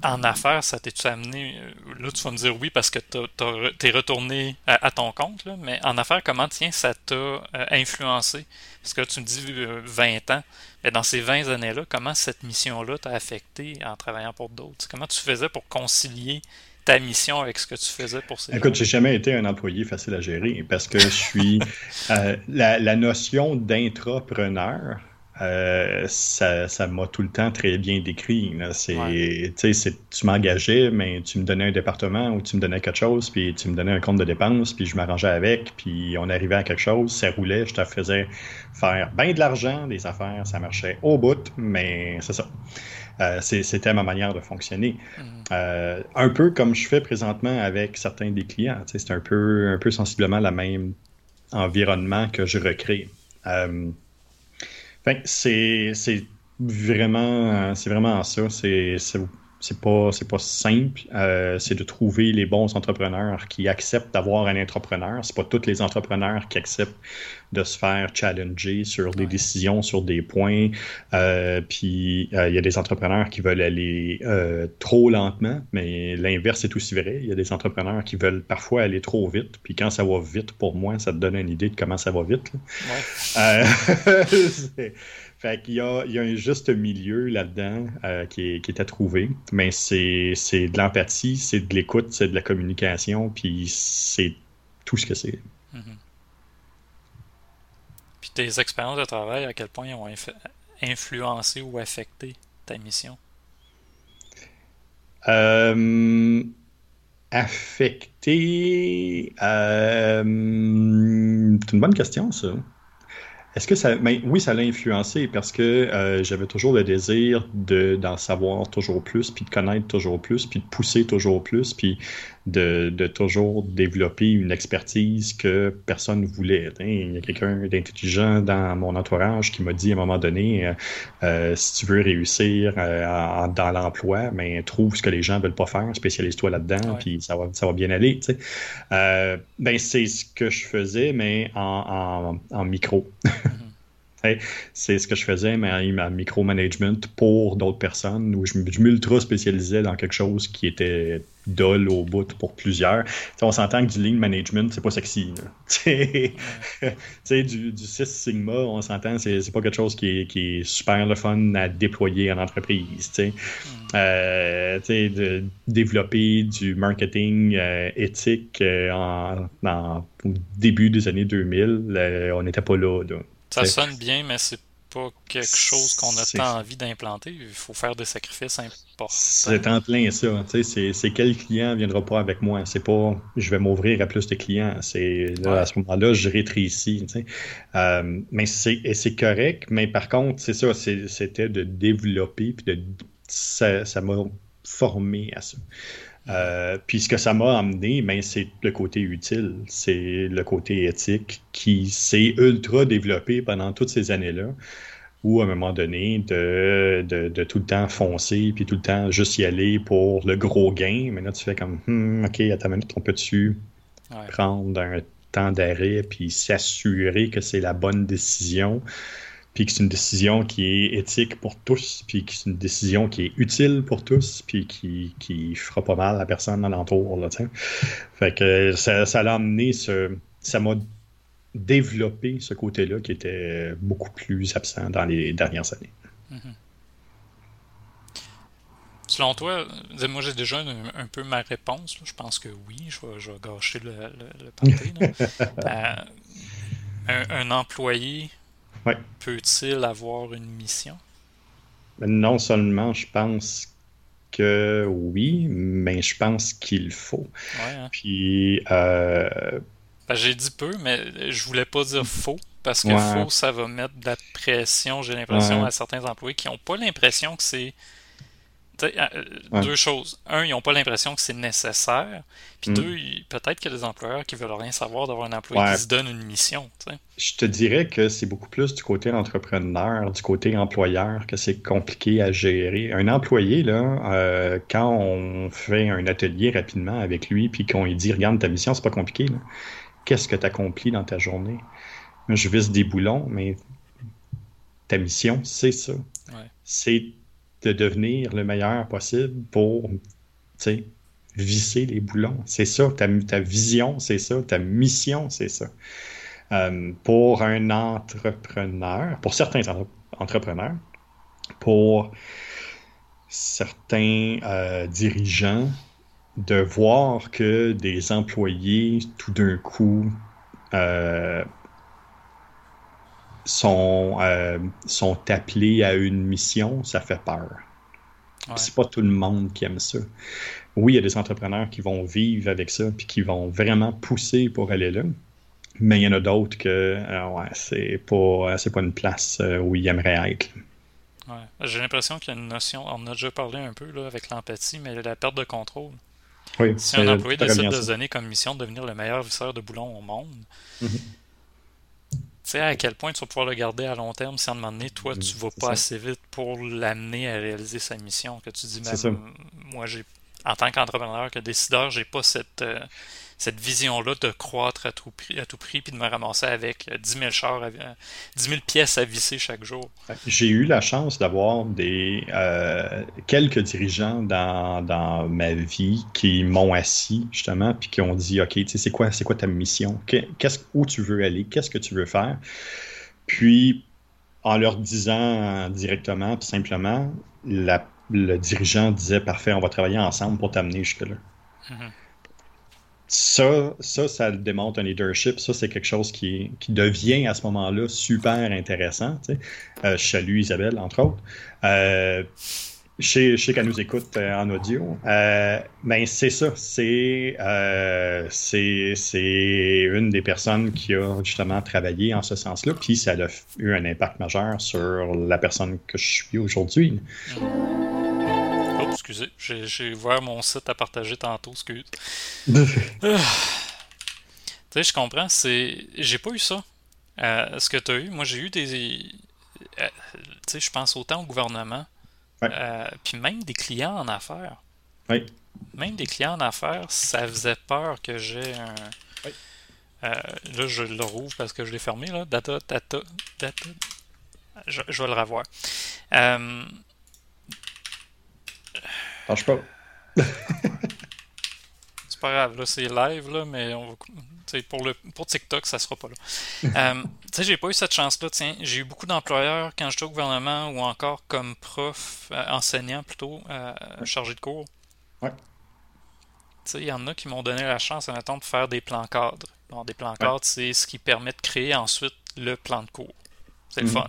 en affaires, ça t'est-tu amené. Euh, là, tu vas me dire oui parce que tu es retourné à, ton compte, mais en affaires, comment tiens, ça t'a influencé? Parce que tu me dis 20 ans, mais dans ces 20 années-là, comment cette mission-là t'a affecté en travaillant pour d'autres? Comment tu faisais pour concilier ta mission avec ce que tu faisais pour ces Écoute, j'ai jamais été un employé facile à gérer parce que je suis. Euh, la, notion d'intrapreneur, euh, ça, m'a tout le temps très bien décrit. C'est, tu m'engageais, mais tu me donnais un département ou tu me donnais quelque chose, puis tu me donnais un compte de dépenses, puis je m'arrangeais avec, puis on arrivait à quelque chose, ça roulait, je te faisais faire bien de l'argent, des affaires, ça marchait au bout, mais c'est ça. Euh, c'était ma manière de fonctionner. Mm. Euh, un peu comme je fais présentement avec certains des clients. C'est un peu, un peu sensiblement le même environnement que je recrée. Euh, c'est vraiment, c'est vraiment ça. C'est c'est pas c'est pas simple. Euh, c'est de trouver les bons entrepreneurs qui acceptent d'avoir un entrepreneur. C'est pas tous les entrepreneurs qui acceptent de se faire challenger sur des décisions, sur des points. Euh, puis euh, il y a des entrepreneurs qui veulent aller trop lentement, mais l'inverse est aussi vrai. Il y a des entrepreneurs qui veulent parfois aller trop vite. Puis quand ça va vite, pour moi, ça te donne une idée de comment ça va vite. Fait qu'il y a, il y a un juste milieu là-dedans euh, qui, est, qui, est, à trouver. Mais c'est, c'est de l'empathie, c'est de l'écoute, c'est de la communication, puis c'est tout ce que c'est. Mm-hmm. Puis tes expériences de travail, à quel point ils ont influencé ou affecté ta mission? Euh, affecté. Euh, c'est une bonne question, ça. Est-ce que ça. Ben, oui, ça l'a influencé parce que euh, j'avais toujours le désir de, d'en savoir toujours plus, puis de connaître toujours plus, puis de pousser toujours plus, puis de, de toujours développer une expertise que personne ne voulait. Il y a quelqu'un d'intelligent dans mon entourage qui m'a dit à un moment donné euh, euh, si tu veux réussir dans l'emploi, mais ben, trouve ce que les gens veulent pas faire, spécialise-toi là-dedans, puis ça va, ça va bien aller. ben, c'est ce que je faisais, mais en, en, en micro. C'est ce que je faisais, mais ma micromanagement pour d'autres personnes où je, m'ultra spécialisais dans quelque chose qui était dol au bout pour plusieurs. on s'entend que du lean management, c'est pas sexy. du, du 6 Sigma, on s'entend, c'est, c'est pas quelque chose qui est, qui est, super le fun à déployer en entreprise. Mm. Euh, de développer du marketing euh, éthique euh, en, au début des années 2000, on n'était pas là. là. Ça sonne bien, mais c'est pas quelque chose qu'on a tant envie d'implanter. Il faut faire des sacrifices importants. C'est en plein ça. C'est quel client viendra pas avec moi? C'est pas je vais m'ouvrir à plus de clients. C'est à ce moment-là, je rétrécis. Euh, mais c'est correct. Mais par contre, c'est ça. C'était de développer puis de ça m'a formé à ça. Euh, puis ce que ça m'a amené, ben, c'est le côté utile, c'est le côté éthique qui s'est ultra développé pendant toutes ces années-là. ou à un moment donné de, de, tout le temps foncer, puis tout le temps juste y aller pour le gros gain. Mais là, tu fais comme, hmm, OK, à ta minute, on peut-tu prendre un temps d'arrêt, puis s'assurer que c'est la bonne décision, puis que c'est une décision qui est éthique pour tous, puis que c'est une décision qui est utile pour tous, puis qui, qui fera pas mal à personne alentour. Là, fait que ça, ça l'a amené ce. Ça m'a développer ce côté-là qui était beaucoup plus absent dans les dernières années. Mhm. Selon toi, moi j'ai déjà un, peu ma réponse. Je pense que oui, je vais, gâcher le, le, euh, un, employé peut-il avoir une mission? Non seulement je pense que oui, mais je pense qu'il faut. Hein. Puis euh, ben, j'ai dit peu, mais je voulais pas dire faux. Parce que faux, ça va mettre de la pression, j'ai l'impression, à certains employés qui n'ont pas l'impression que c'est. Euh, deux choses. Un, ils n'ont pas l'impression que c'est nécessaire. Puis mm. deux, peut-être qu'il y a des employeurs qui veulent rien savoir d'avoir un employé qui se donne une mission. Je te dirais que c'est beaucoup plus du côté entrepreneur, du côté employeur, que c'est compliqué à gérer. Un employé, là, euh, quand on fait un atelier rapidement avec lui, puis qu'on lui dit Regarde, ta mission, c'est pas compliqué. Qu'est-ce que tu accomplis dans ta journée? Je vise des boulons, mais ta mission, c'est ça. C'est de devenir le meilleur possible pour visser les boulons. C'est ça, ta, ta vision, c'est ça, ta mission, c'est ça. Euh, pour un entrepreneur, pour certains entrepreneurs, pour certains euh, dirigeants, de voir que des employés, tout d'un coup, euh, sont, euh, sont appelés à une mission, ça fait peur. C'est pas tout le monde qui aime ça. Oui, il y a des entrepreneurs qui vont vivre avec ça puis qui vont vraiment pousser pour aller là. Mais il y en a d'autres que euh, ouais, c'est pas, pas une place où ils aimeraient être. J'ai l'impression qu'il y a une notion, on en a déjà parlé un peu là, avec l'empathie, mais la perte de contrôle si un employé décide de se donner comme mission de devenir le meilleur visseur de boulons au monde, mhm. Tu sais à quel point tu vas pouvoir le garder à long terme si à un moment donné, toi, tu vas pas assez vite pour l'amener à réaliser sa mission. Que tu dis, même, moi, j'ai en tant qu'entrepreneur, que décideur, j'ai pas cette, euh, cette vision-là de croître à tout prix, à tout prix puis de me ramasser avec 10 000, chars 10 000 pièces à visser chaque jour. J'ai eu la chance d'avoir des euh, quelques dirigeants dans, ma vie qui m'ont assis justement puis qui ont dit OK, c'est quoi, c'est quoi ta mission? Qu'est-ce, où tu veux aller? Qu'est-ce que tu veux faire? Puis en leur disant directement, tout simplement, le dirigeant disait Parfait, on va travailler ensemble pour t'amener jusque-là. Mm-hmm ça, ça, ça démontre un leadership. Ça, c'est quelque chose qui, qui, devient à ce moment-là super intéressant. Tu sais. euh, je salue Isabelle, entre autres. Euh, je sais, qu'elle nous écoute euh, en audio. Euh, ben, c'est ça. C'est, euh, c'est, une des personnes qui a justement travaillé en ce sens-là. Puis ça a eu un impact majeur sur la personne que je suis aujourd'hui excusez. J'ai ouvert mon site à partager tantôt, excuse. Ah. tu sais, je comprends, c'est. J'ai pas eu ça. Euh, ce que tu as eu, moi j'ai eu des. Euh, tu sais, je pense autant au gouvernement, euh, puis même des clients en affaires. Oui. Même des clients en affaires, ça faisait peur que j'ai un. là, je le rouvre parce que je l'ai fermé, là. Data, data, data. Je, je vais le revoir. Marche pas. c'est pas grave, là, c'est live, là, mais on va. Pour, le, pour TikTok, ça sera pas là. euh, tu sais, j'ai pas eu cette chance-là. J'ai eu beaucoup d'employeurs quand j'étais au gouvernement ou encore comme prof, euh, enseignant plutôt, euh, chargé de cours. Ouais. Tu sais, il y en a qui m'ont donné la chance, admettons, de faire des plans cadres. Bon, des plans cadres, c'est ce qui permet de créer ensuite le plan de cours. C'est le mhm. fun.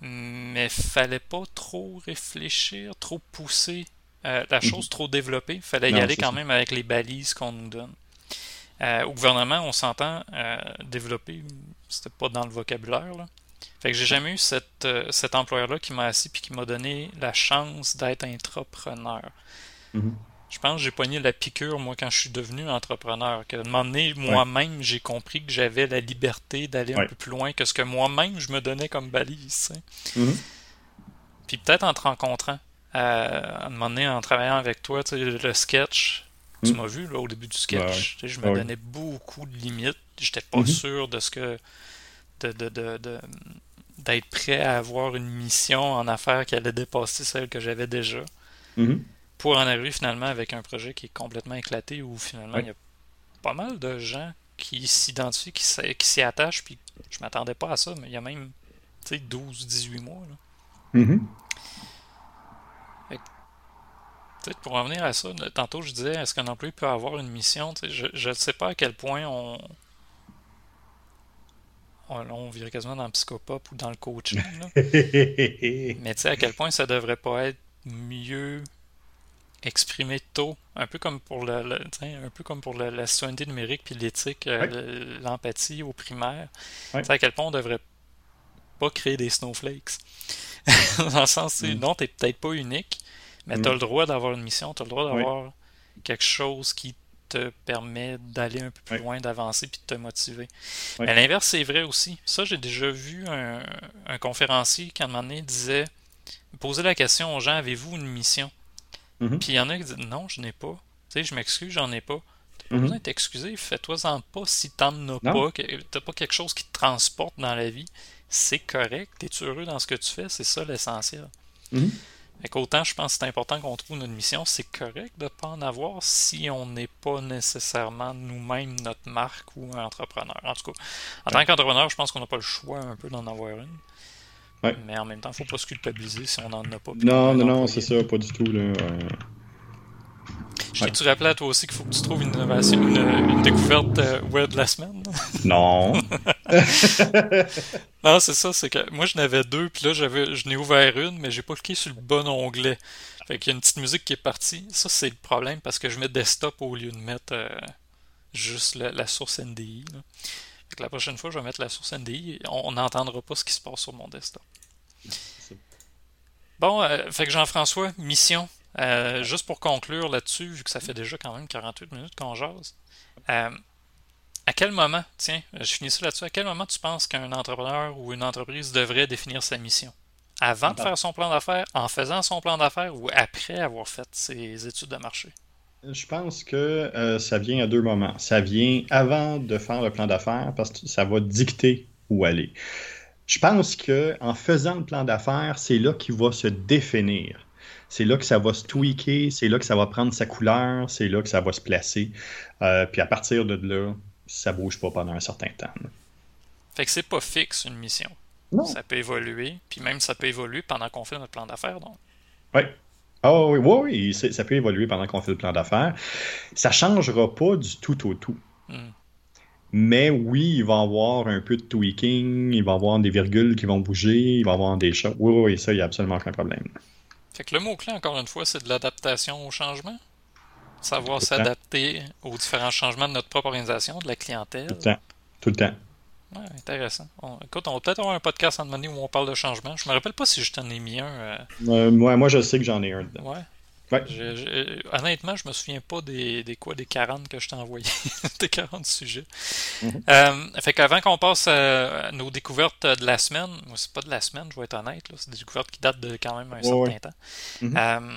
Mais fallait pas trop réfléchir, trop pousser euh, la mhm. chose trop développée. Il fallait y aller quand même avec les balises qu'on nous donne. Euh, au gouvernement, on s'entend euh, développer, c'était pas dans le vocabulaire. Là. Fait que j'ai jamais eu cette, cet employeur-là qui m'a assis et qui m'a donné la chance d'être entrepreneur. Mhm. je pense que j'ai pogné la piqûre, moi, quand je suis devenu entrepreneur. Que, à un moment donné, moi-même, j'ai compris que j'avais la liberté d'aller un peu plus loin que ce que moi-même, je me donnais comme balise. Mm-hmm. Puis peut-être en te rencontrant, euh, à un moment donné, en travaillant avec toi, le sketch, tu mm. m'as vu là, au début du sketch, je me donnais beaucoup de limites. J'étais pas mm-hmm. sûr de ce que. de, de, de, d'être prêt à avoir une mission en affaires qui allait dépasser celle que j'avais déjà. Mm-hmm pour en arriver finalement avec un projet qui est complètement éclaté où finalement il y a pas mal de gens qui s'identifient, qui s'y attachent, puis je m'attendais pas à ça, mais il y a même 12-18 mois. Là. Mm-hmm. pour revenir à ça, tantôt je disais, est-ce qu'un employé peut avoir une mission? je ne sais pas à quel point on, on, on virait quasiment dans le psychopop ou dans le coaching. Mais tu sais, à quel point ça devrait pas être mieux exprimé tôt, un peu comme pour le, un peu comme pour la citoyenneté numérique puis l'éthique, euh, l'empathie au primaire. À quel point on devrait pas créer des snowflakes. Dans le sens, mm. non, t'es peut-être pas unique, mais tu as mm. le droit d'avoir une mission, tu as le droit d'avoir quelque chose qui te permet d'aller un peu plus loin, d'avancer puis de te motiver. Mais l'inverse, c'est vrai aussi. Ça, j'ai déjà vu un, un, conférencier qui, à un moment donné, disait poser la question aux gens avez-vous une mission? Mhm. Puis il y en a qui disent non, je n'ai pas. Tu sais, je m'excuse, j'en ai pas. T'as pas mhm. besoin de t'excuser, fais-toi-en pas si t'en as pas, que t'as pas quelque chose qui te transporte dans la vie. C'est correct, t'es heureux dans ce que tu fais, c'est ça l'essentiel. Mmh. Autant je pense que c'est important qu'on trouve notre mission, c'est correct de ne pas en avoir si on n'est pas nécessairement nous-mêmes notre marque ou un entrepreneur. En tout cas, en tant qu'entrepreneur, je pense qu'on n'a pas le choix un peu d'en avoir une. Mais en même temps, il ne faut pas se culpabiliser si on n'en a pas. Non, non, non, c'est ça, pas du tout. Là. Je t'ai-tu rappelé à toi aussi qu'il faut que tu trouves une innovation, une, découverte euh, web de la semaine? Non. non, c'est ça, c'est que moi je n'avais deux, puis là j'avais je n'ai ouvert une, mais j'ai pas cliqué sur le bon onglet. Fait qu'il y a une petite musique qui est partie. Ça, c'est le problème parce que je mets desktop au lieu de mettre euh, juste la, source NDI. la prochaine fois, je vais mettre la source NDI. On n'entendra pas ce qui se passe sur mon desktop. Bon, euh, fait que Jean-François, mission. Euh, juste pour conclure là-dessus, vu que ça fait déjà quand même 48 minutes qu'on jase, euh, à quel moment, tiens, je finis ça là-dessus, à quel moment tu penses qu'un entrepreneur ou une entreprise devrait définir sa mission? Avant de faire son plan d'affaires, en faisant son plan d'affaires ou après avoir fait ses études de marché? Je pense que ça vient à deux moments. Ça vient avant de faire le plan d'affaires parce que ça va dicter où aller. Je pense que en faisant le plan d'affaires, c'est là qu'il va se définir. C'est là que ça va se tweaker, c'est là que ça va prendre sa couleur, c'est là que ça va se placer. Euh, puis à partir de là, ça bouge pas pendant un certain temps. Fait que c'est pas fixe une mission. Non. Ça peut évoluer, puis même ça peut évoluer pendant qu'on fait notre plan d'affaires. Donc. Oui. Ah oui, oui, oui, ça peut évoluer pendant qu'on fait le plan d'affaires. Ça changera pas du tout au tout. Hmm. Mais oui, il va y avoir un peu de tweaking, il va y avoir des virgules qui vont bouger, il va y avoir des choses. Oui, oui, ça, il n'y a absolument aucun problème. Fait que le mot-clé, encore une fois, c'est de l'adaptation au changement. Savoir s'adapter aux différents changements de notre propre organisation, de la clientèle. Tout le temps. Tout le temps. Ouais, intéressant. écoute, on va peut-être avoir un podcast en demandant où on parle de changement. Je me rappelle pas si je t'en ai mis un. Euh... euh moi, je sais que j'en ai un dedans. Ouais. Honnêtement, je me souviens pas des, des quoi des 40 que je t'ai envoyé, des 40 sujets. Euh, fait qu'avant qu'on passe à nos découvertes de la semaine, moi c'est pas de la semaine, je vais être honnête, c'est des découvertes qui datent de quand même un certain temps. Euh,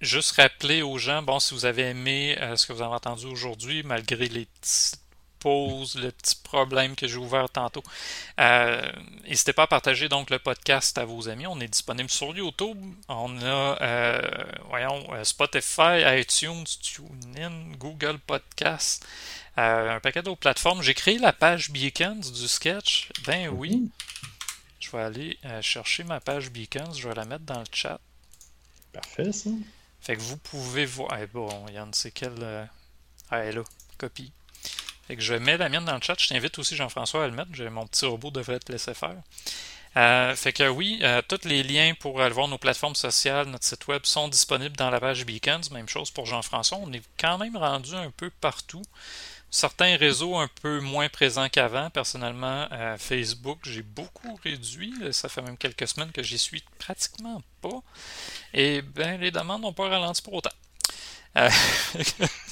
juste rappeler aux gens, bon, si vous avez aimé euh, ce que vous avez entendu aujourd'hui, malgré les pause, le petit problème que j'ai ouvert tantôt. Euh, n'hésitez pas à partager donc le podcast à vos amis. On est disponible sur YouTube. On a euh, voyons, euh, Spotify, iTunes, TuneIn, Google Podcast, un paquet d'autres plateformes. J'ai créé la page Beacons du sketch. Ben oui. Je vais aller chercher ma page Beacons. Je vais la mettre dans le chat. Parfait, ça. Fait que vous pouvez voir. Eh bon, Yann, c'est quelle. Ah, elle est là. Copie que je mets la mienne dans le chat. Je t'invite aussi, Jean-François, à le mettre. Mon petit robot devrait te laisser faire. Euh, fait que oui, euh, tous les liens pour aller voir nos plateformes sociales, notre site web sont disponibles dans la page Beacons. Même chose pour Jean-François. On est quand même rendu un peu partout. Certains réseaux un peu moins présents qu'avant. Personnellement, euh, Facebook, j'ai beaucoup réduit. Ça fait même quelques semaines que j'y suis pratiquement pas. Et ben, les demandes n'ont pas ralenti pour autant.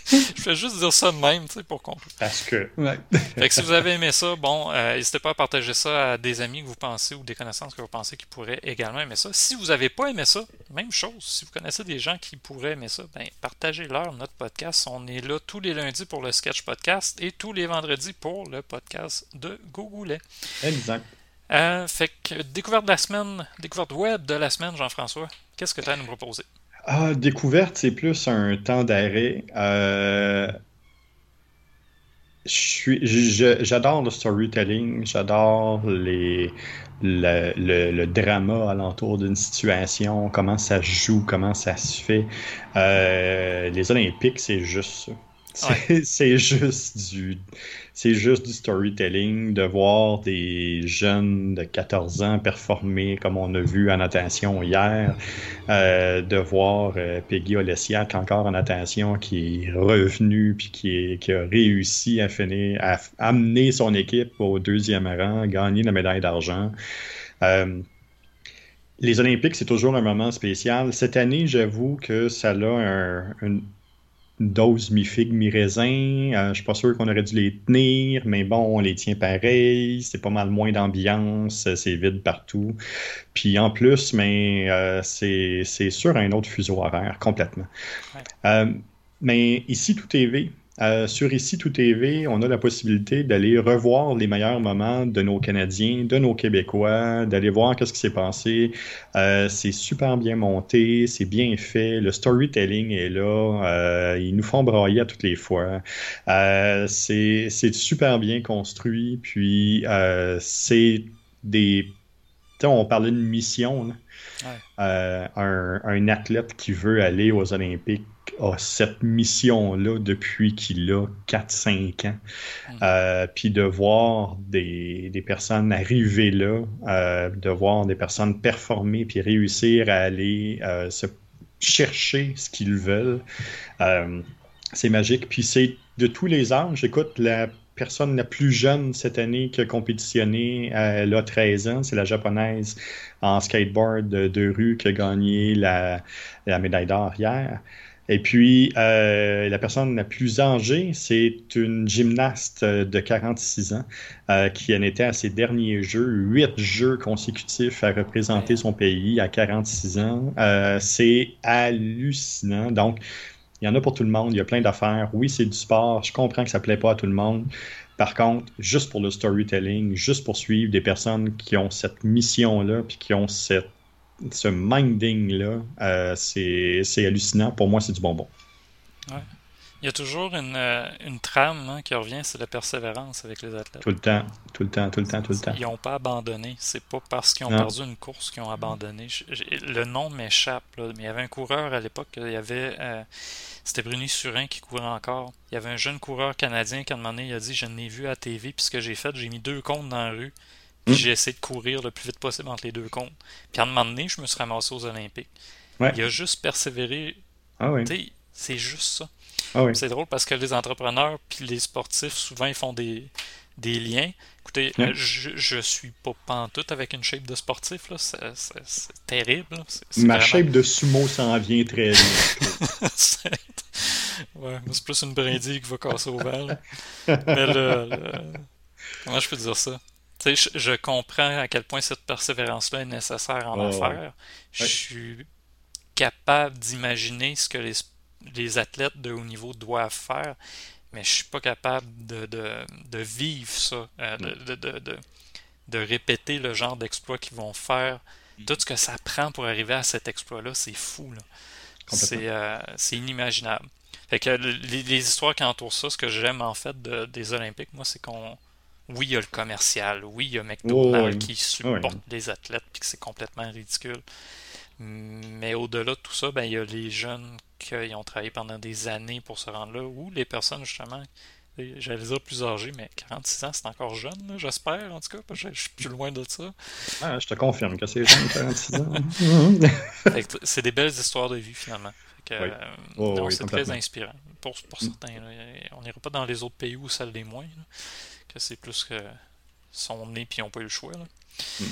Je fais juste dire ça de même, tu sais, pour conclure. Parce que. fait que si vous avez aimé ça, bon, euh, n'hésitez pas à partager ça à des amis que vous pensez ou des connaissances que vous pensez qui pourraient également aimer ça. Si vous n'avez pas aimé ça, même chose. Si vous connaissez des gens qui pourraient aimer ça, ben, partagez-leur notre podcast. On est là tous les lundis pour le Sketch Podcast et tous les vendredis pour le podcast de Gogoulet. Exact. Euh, fait que découverte de la semaine, découverte web de la semaine, Jean-François. Qu'est-ce que tu as à nous proposer? Ah, découverte, c'est plus un temps d'arrêt. Euh, j'adore le storytelling, j'adore les, le, drama alentour d'une situation, comment ça joue, comment ça se fait. Euh, les Olympiques, c'est juste ça. C'est juste du c'est juste du storytelling, de voir des jeunes de 14 ans performer comme on a vu en natation hier, euh, de voir euh, Peggy Olesiak encore en natation qui est revenu puis qui, a réussi à finir, à amener son équipe au deuxième rang, gagner la médaille d'argent. Euh, les Olympiques, c'est toujours un moment spécial. Cette année, j'avoue que ça a un, dose mi-figue, mi-raisin. Euh, je suis pas sûr qu'on aurait dû les tenir, mais bon, on les tient pareil. C'est pas mal moins d'ambiance, c'est vide partout. Puis en plus, mais euh, c'est sur un autre fuseau horaire complètement. Euh, mais ici, tout est V. Euh, sur Ici Tout TV, on a la possibilité d'aller revoir les meilleurs moments de nos Canadiens, de nos Québécois, d'aller voir qu'est-ce qui s'est passé. Euh, c'est super bien monté, c'est bien fait, le storytelling est là, euh, ils nous font brailler à toutes les fois. c'est super bien construit, puis c'est des... On parlait de mission, un, un athlète qui veut aller aux Olympiques a cette mission-là depuis qu'il a 4-5 ans. Euh, puis de voir des, des, personnes arriver là, euh, de voir des personnes performer puis réussir à aller euh, se chercher ce qu'ils veulent, c'est magique. Puis c'est de tous les âges. Écoute, la personne la plus jeune cette année qui a compétitionné, elle a 13 ans, c'est la japonaise en skateboard de, rue qui a gagné la, la médaille d'or hier. Et puis, euh, la personne la plus âgée, c'est une gymnaste de 46 ans euh, qui en était à ses derniers jeux, huit jeux consécutifs à représenter son pays à 46 ans. Euh, c'est hallucinant. Donc, il y en a pour tout le monde, il y a plein d'affaires. Oui, c'est du sport, je comprends que ça ne plaît pas à tout le monde. Par contre, juste pour le storytelling, juste pour suivre des personnes qui ont cette mission-là, puis qui ont ce minding-là, euh, c'est hallucinant. Pour moi, c'est du bonbon. Il y a toujours une, euh, trame hein, qui revient, c'est la persévérance avec les athlètes. Tout le temps, tout le temps, tout le temps, tout le temps. Ils n'ont pas abandonné. C'est pas parce qu'ils ont perdu une course qu'ils ont abandonné. le nom m'échappe, mais il y avait un coureur à l'époque, il y avait. Euh, c'était Bruni Surin qui courait encore. Il y avait un jeune coureur canadien qui, moment donné, il a dit Je n'ai vu à TV, puis ce que j'ai fait, j'ai mis deux comptes dans la rue. Hmm. j'ai essayé de courir le plus vite possible entre les deux comptes. Puis à un moment donné, je me suis ramassé aux Olympiques. Il a juste persévéré. Ah C'est juste ça. Ah c'est drôle parce que les entrepreneurs puis les sportifs, souvent, ils font des, des liens. Écoutez, je, je suis pas pantoute avec une shape de sportif, là. C'est, terrible. Ma shape de sumo s'en vient très bien. c'est... Ouais, c'est plus une brindille qui va casser au val. Mais le, Comment je peux dire ça? je, je, comprends à quel point cette persévérance-là est nécessaire en affaires. Je suis capable d'imaginer ce que les, les, athlètes de haut niveau doivent faire, mais je suis pas capable de, de, de vivre ça, euh, de, de, de, répéter le genre d'exploit qu'ils vont faire. Mm. Tout ce que ça prend pour arriver à cet exploit-là, c'est fou. Euh, c'est inimaginable. Fait que les, les, histoires qui entourent ça, ce que j'aime en fait des Olympiques, moi, c'est qu'on oui, il y a le commercial, oui, il y a McDonald's qui supporte les athlètes, puis que c'est complètement ridicule. Mais au-delà de tout ça, ben, il y a les jeunes qui ont travaillé pendant des années pour se rendre là, ou les personnes, justement, j'allais dire plus âgées, mais 46 ans, c'est encore jeune, j'espère, en tout cas, parce que je suis plus loin de ça. Ah, je te confirme que c'est jeune, 46 ans. c'est des belles histoires de vie, finalement. Euh, c'est très inspirant, pour, pour certains. On n'ira pas dans les autres pays où ça l'est moins que c'est plus que son nez puis n'ont pas eu le choix. Hmm.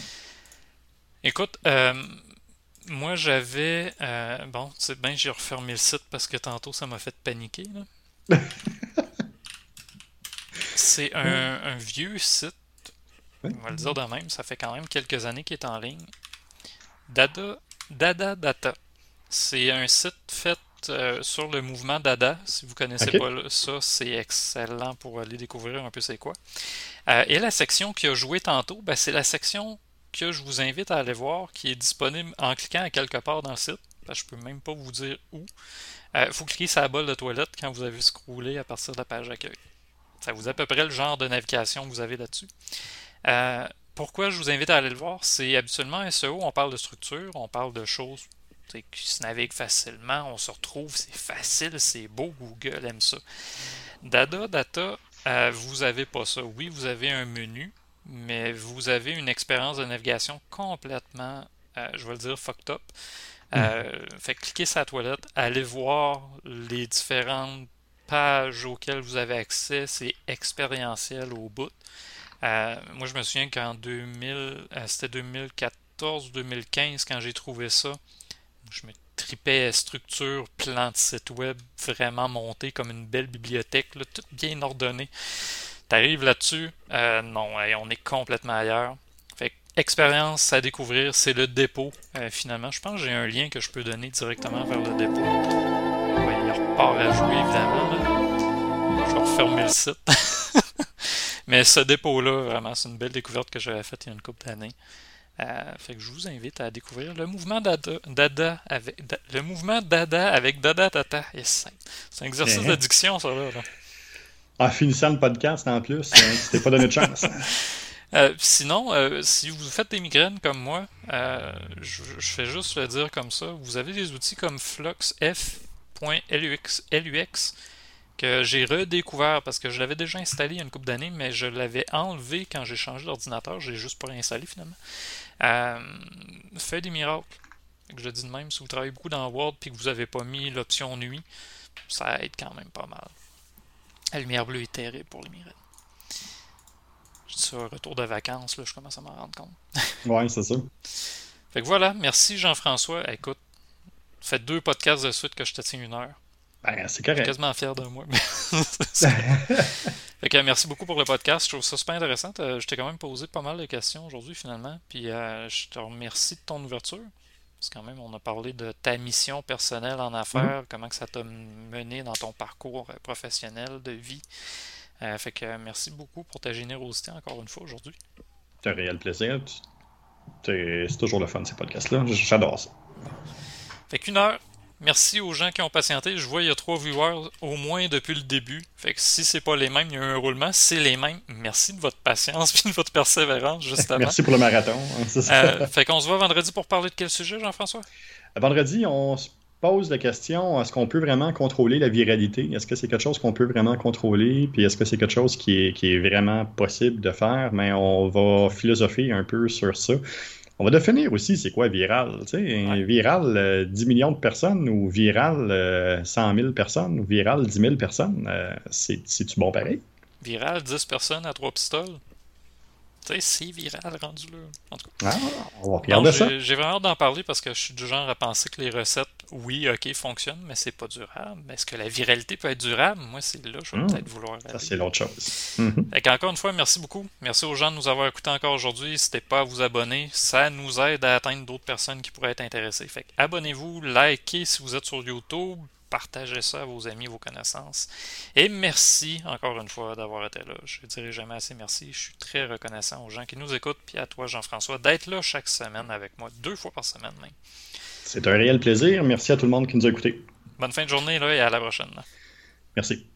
Écoute, euh, moi, j'avais. bon, c'est bien, j'ai refermé le site parce que tantôt, ça m'a fait paniquer. c'est un, vieux site. On va le dire de même. Ça fait quand même quelques années qu'il est en ligne. Dada, Dada Data. C'est un site fait euh, sur le mouvement Dada. Si vous connaissez pas ça, c'est excellent pour aller découvrir un peu c'est quoi. Euh, et la section qui a joué tantôt, ben, c'est la section que je vous invite à aller voir, qui est disponible en cliquant à quelque part dans le site. Je je peux même pas vous dire où. Il euh, faut cliquer sur la bolle de toilette quand vous avez scrollé à partir de la page d'accueil. Ça vous à peu près le genre de navigation que vous avez là-dessus. pourquoi je vous invite à aller le voir? C'est habituellement SEO, on parle de structure, on parle de choses qui se navigue facilement, on se retrouve, c'est facile, c'est beau, Google aime ça. Dada, data, euh, vous n'avez pas ça. Oui, vous avez un menu, mais vous avez une expérience de navigation complètement, euh, je vais le dire, fucked up. Euh, hmm. fait cliquez sur la toilette, allez voir les différentes pages auxquelles vous avez accès, c'est expérientiel au bout. moi, je me souviens qu'en 2000, c'était 2014 2015 quand j'ai trouvé ça. Je me tripais structure, plan de site web vraiment monté comme une belle bibliothèque, tout bien ordonné. T'arrives là-dessus, euh, non, on est complètement ailleurs. Fait expérience à découvrir, c'est le dépôt. Euh, finalement, je pense que j'ai un lien que je peux donner directement vers le dépôt. il repart à jouer évidemment. Je vais refermer le site. Mais ce dépôt-là, vraiment, c'est une belle découverte que j'avais faite il y a une couple d'années. Euh, fait que je vous invite à découvrir le mouvement Dada, avec le mouvement Dada avec Dada Tata. c'est un exercice eh. d'addiction, ça là. En finissant le podcast en plus, hein, c'était pas donné de chance. Euh, sinon, euh, si vous faites des migraines comme moi, je, fais juste le dire comme ça. Vous avez des outils comme Flux F.lux que j'ai redécouvert parce que je l'avais déjà installé il y a une couple d'années, mais je l'avais enlevé quand j'ai changé d'ordinateur. J'ai juste pas réinstallé finalement. Euh, fait des miracles. je dis de même, si vous travaillez beaucoup dans Word et que vous n'avez pas mis l'option nuit, ça aide quand même pas mal. La lumière bleue est terrible pour les migraines. Je dis ça, retour de vacances, là, je commence à m'en rendre compte. ouais, c'est ça. Fait que voilà, merci Jean-François. Écoute, faites deux podcasts de suite que je te tiens une heure. Ben, c'est correct. Je suis quasiment fier de moi. fait que, merci beaucoup pour le podcast. Je trouve ça super intéressant. Euh, je t'ai quand même posé pas mal de questions aujourd'hui, finalement. Puis euh, je te remercie de ton ouverture. Parce que quand même, on a parlé de ta mission personnelle en affaires, mm-hmm. comment que ça t'a mené dans ton parcours euh, professionnel, de vie. fait que merci beaucoup pour ta générosité encore une fois aujourd'hui. C'est un réel plaisir. C'est toujours le fun ces podcasts-là. J'adore ça. Fait qu'une heure, Merci aux gens qui ont patienté. Je vois il y a trois viewers au moins depuis le début. Fait que si c'est pas les mêmes, il y a un roulement. C'est les mêmes, merci de votre patience et de votre persévérance, justement. merci pour le marathon. Hein, euh, fait qu'on se voit vendredi pour parler de quel sujet, Jean-François? Vendredi, on se pose la question est-ce qu'on peut vraiment contrôler la viralité? Est-ce que c'est quelque chose qu'on peut vraiment contrôler? Puis est-ce que c'est quelque chose qui est, qui est vraiment possible de faire? Mais on va philosopher un peu sur ça. On va définir aussi c'est quoi viral. Tu sais, Viral, 10 euh, millions de personnes ou viral, 100 euh, 000 personnes ou viral, 10 000 personnes, euh, c'est-tu bon pareil? Viral, 10 personnes à 3 pistoles? C'est viral rendu là. En tout cas. Ah, on va regarder ça. J'ai vraiment hâte d'en parler parce que je suis du genre à penser que les recettes, oui, ok, fonctionnent, mais c'est pas durable. Est-ce que la viralité peut être durable? Moi, c'est là, je vais hmm. peut-être vouloir. Ça, c'est l'autre chose. Mhm. Encore une fois, merci beaucoup. Merci aux gens de nous avoir écoutés encore aujourd'hui. N'hésitez pas à vous abonner. Ça nous aide à atteindre d'autres personnes qui pourraient être intéressées. Fait abonnez-vous, likez si vous êtes sur YouTube, partagez ça à vos amis, vos connaissances. Et merci encore une fois d'avoir été là. Je ne dirai jamais assez merci. Je suis très reconnaissant aux gens qui nous écoutent, puis à toi, Jean-François, d'être là chaque semaine avec moi, deux fois par semaine même. C'est un réel plaisir. Merci à tout le monde qui nous a écoutés. Bonne fin de journée là, et à la prochaine. Merci.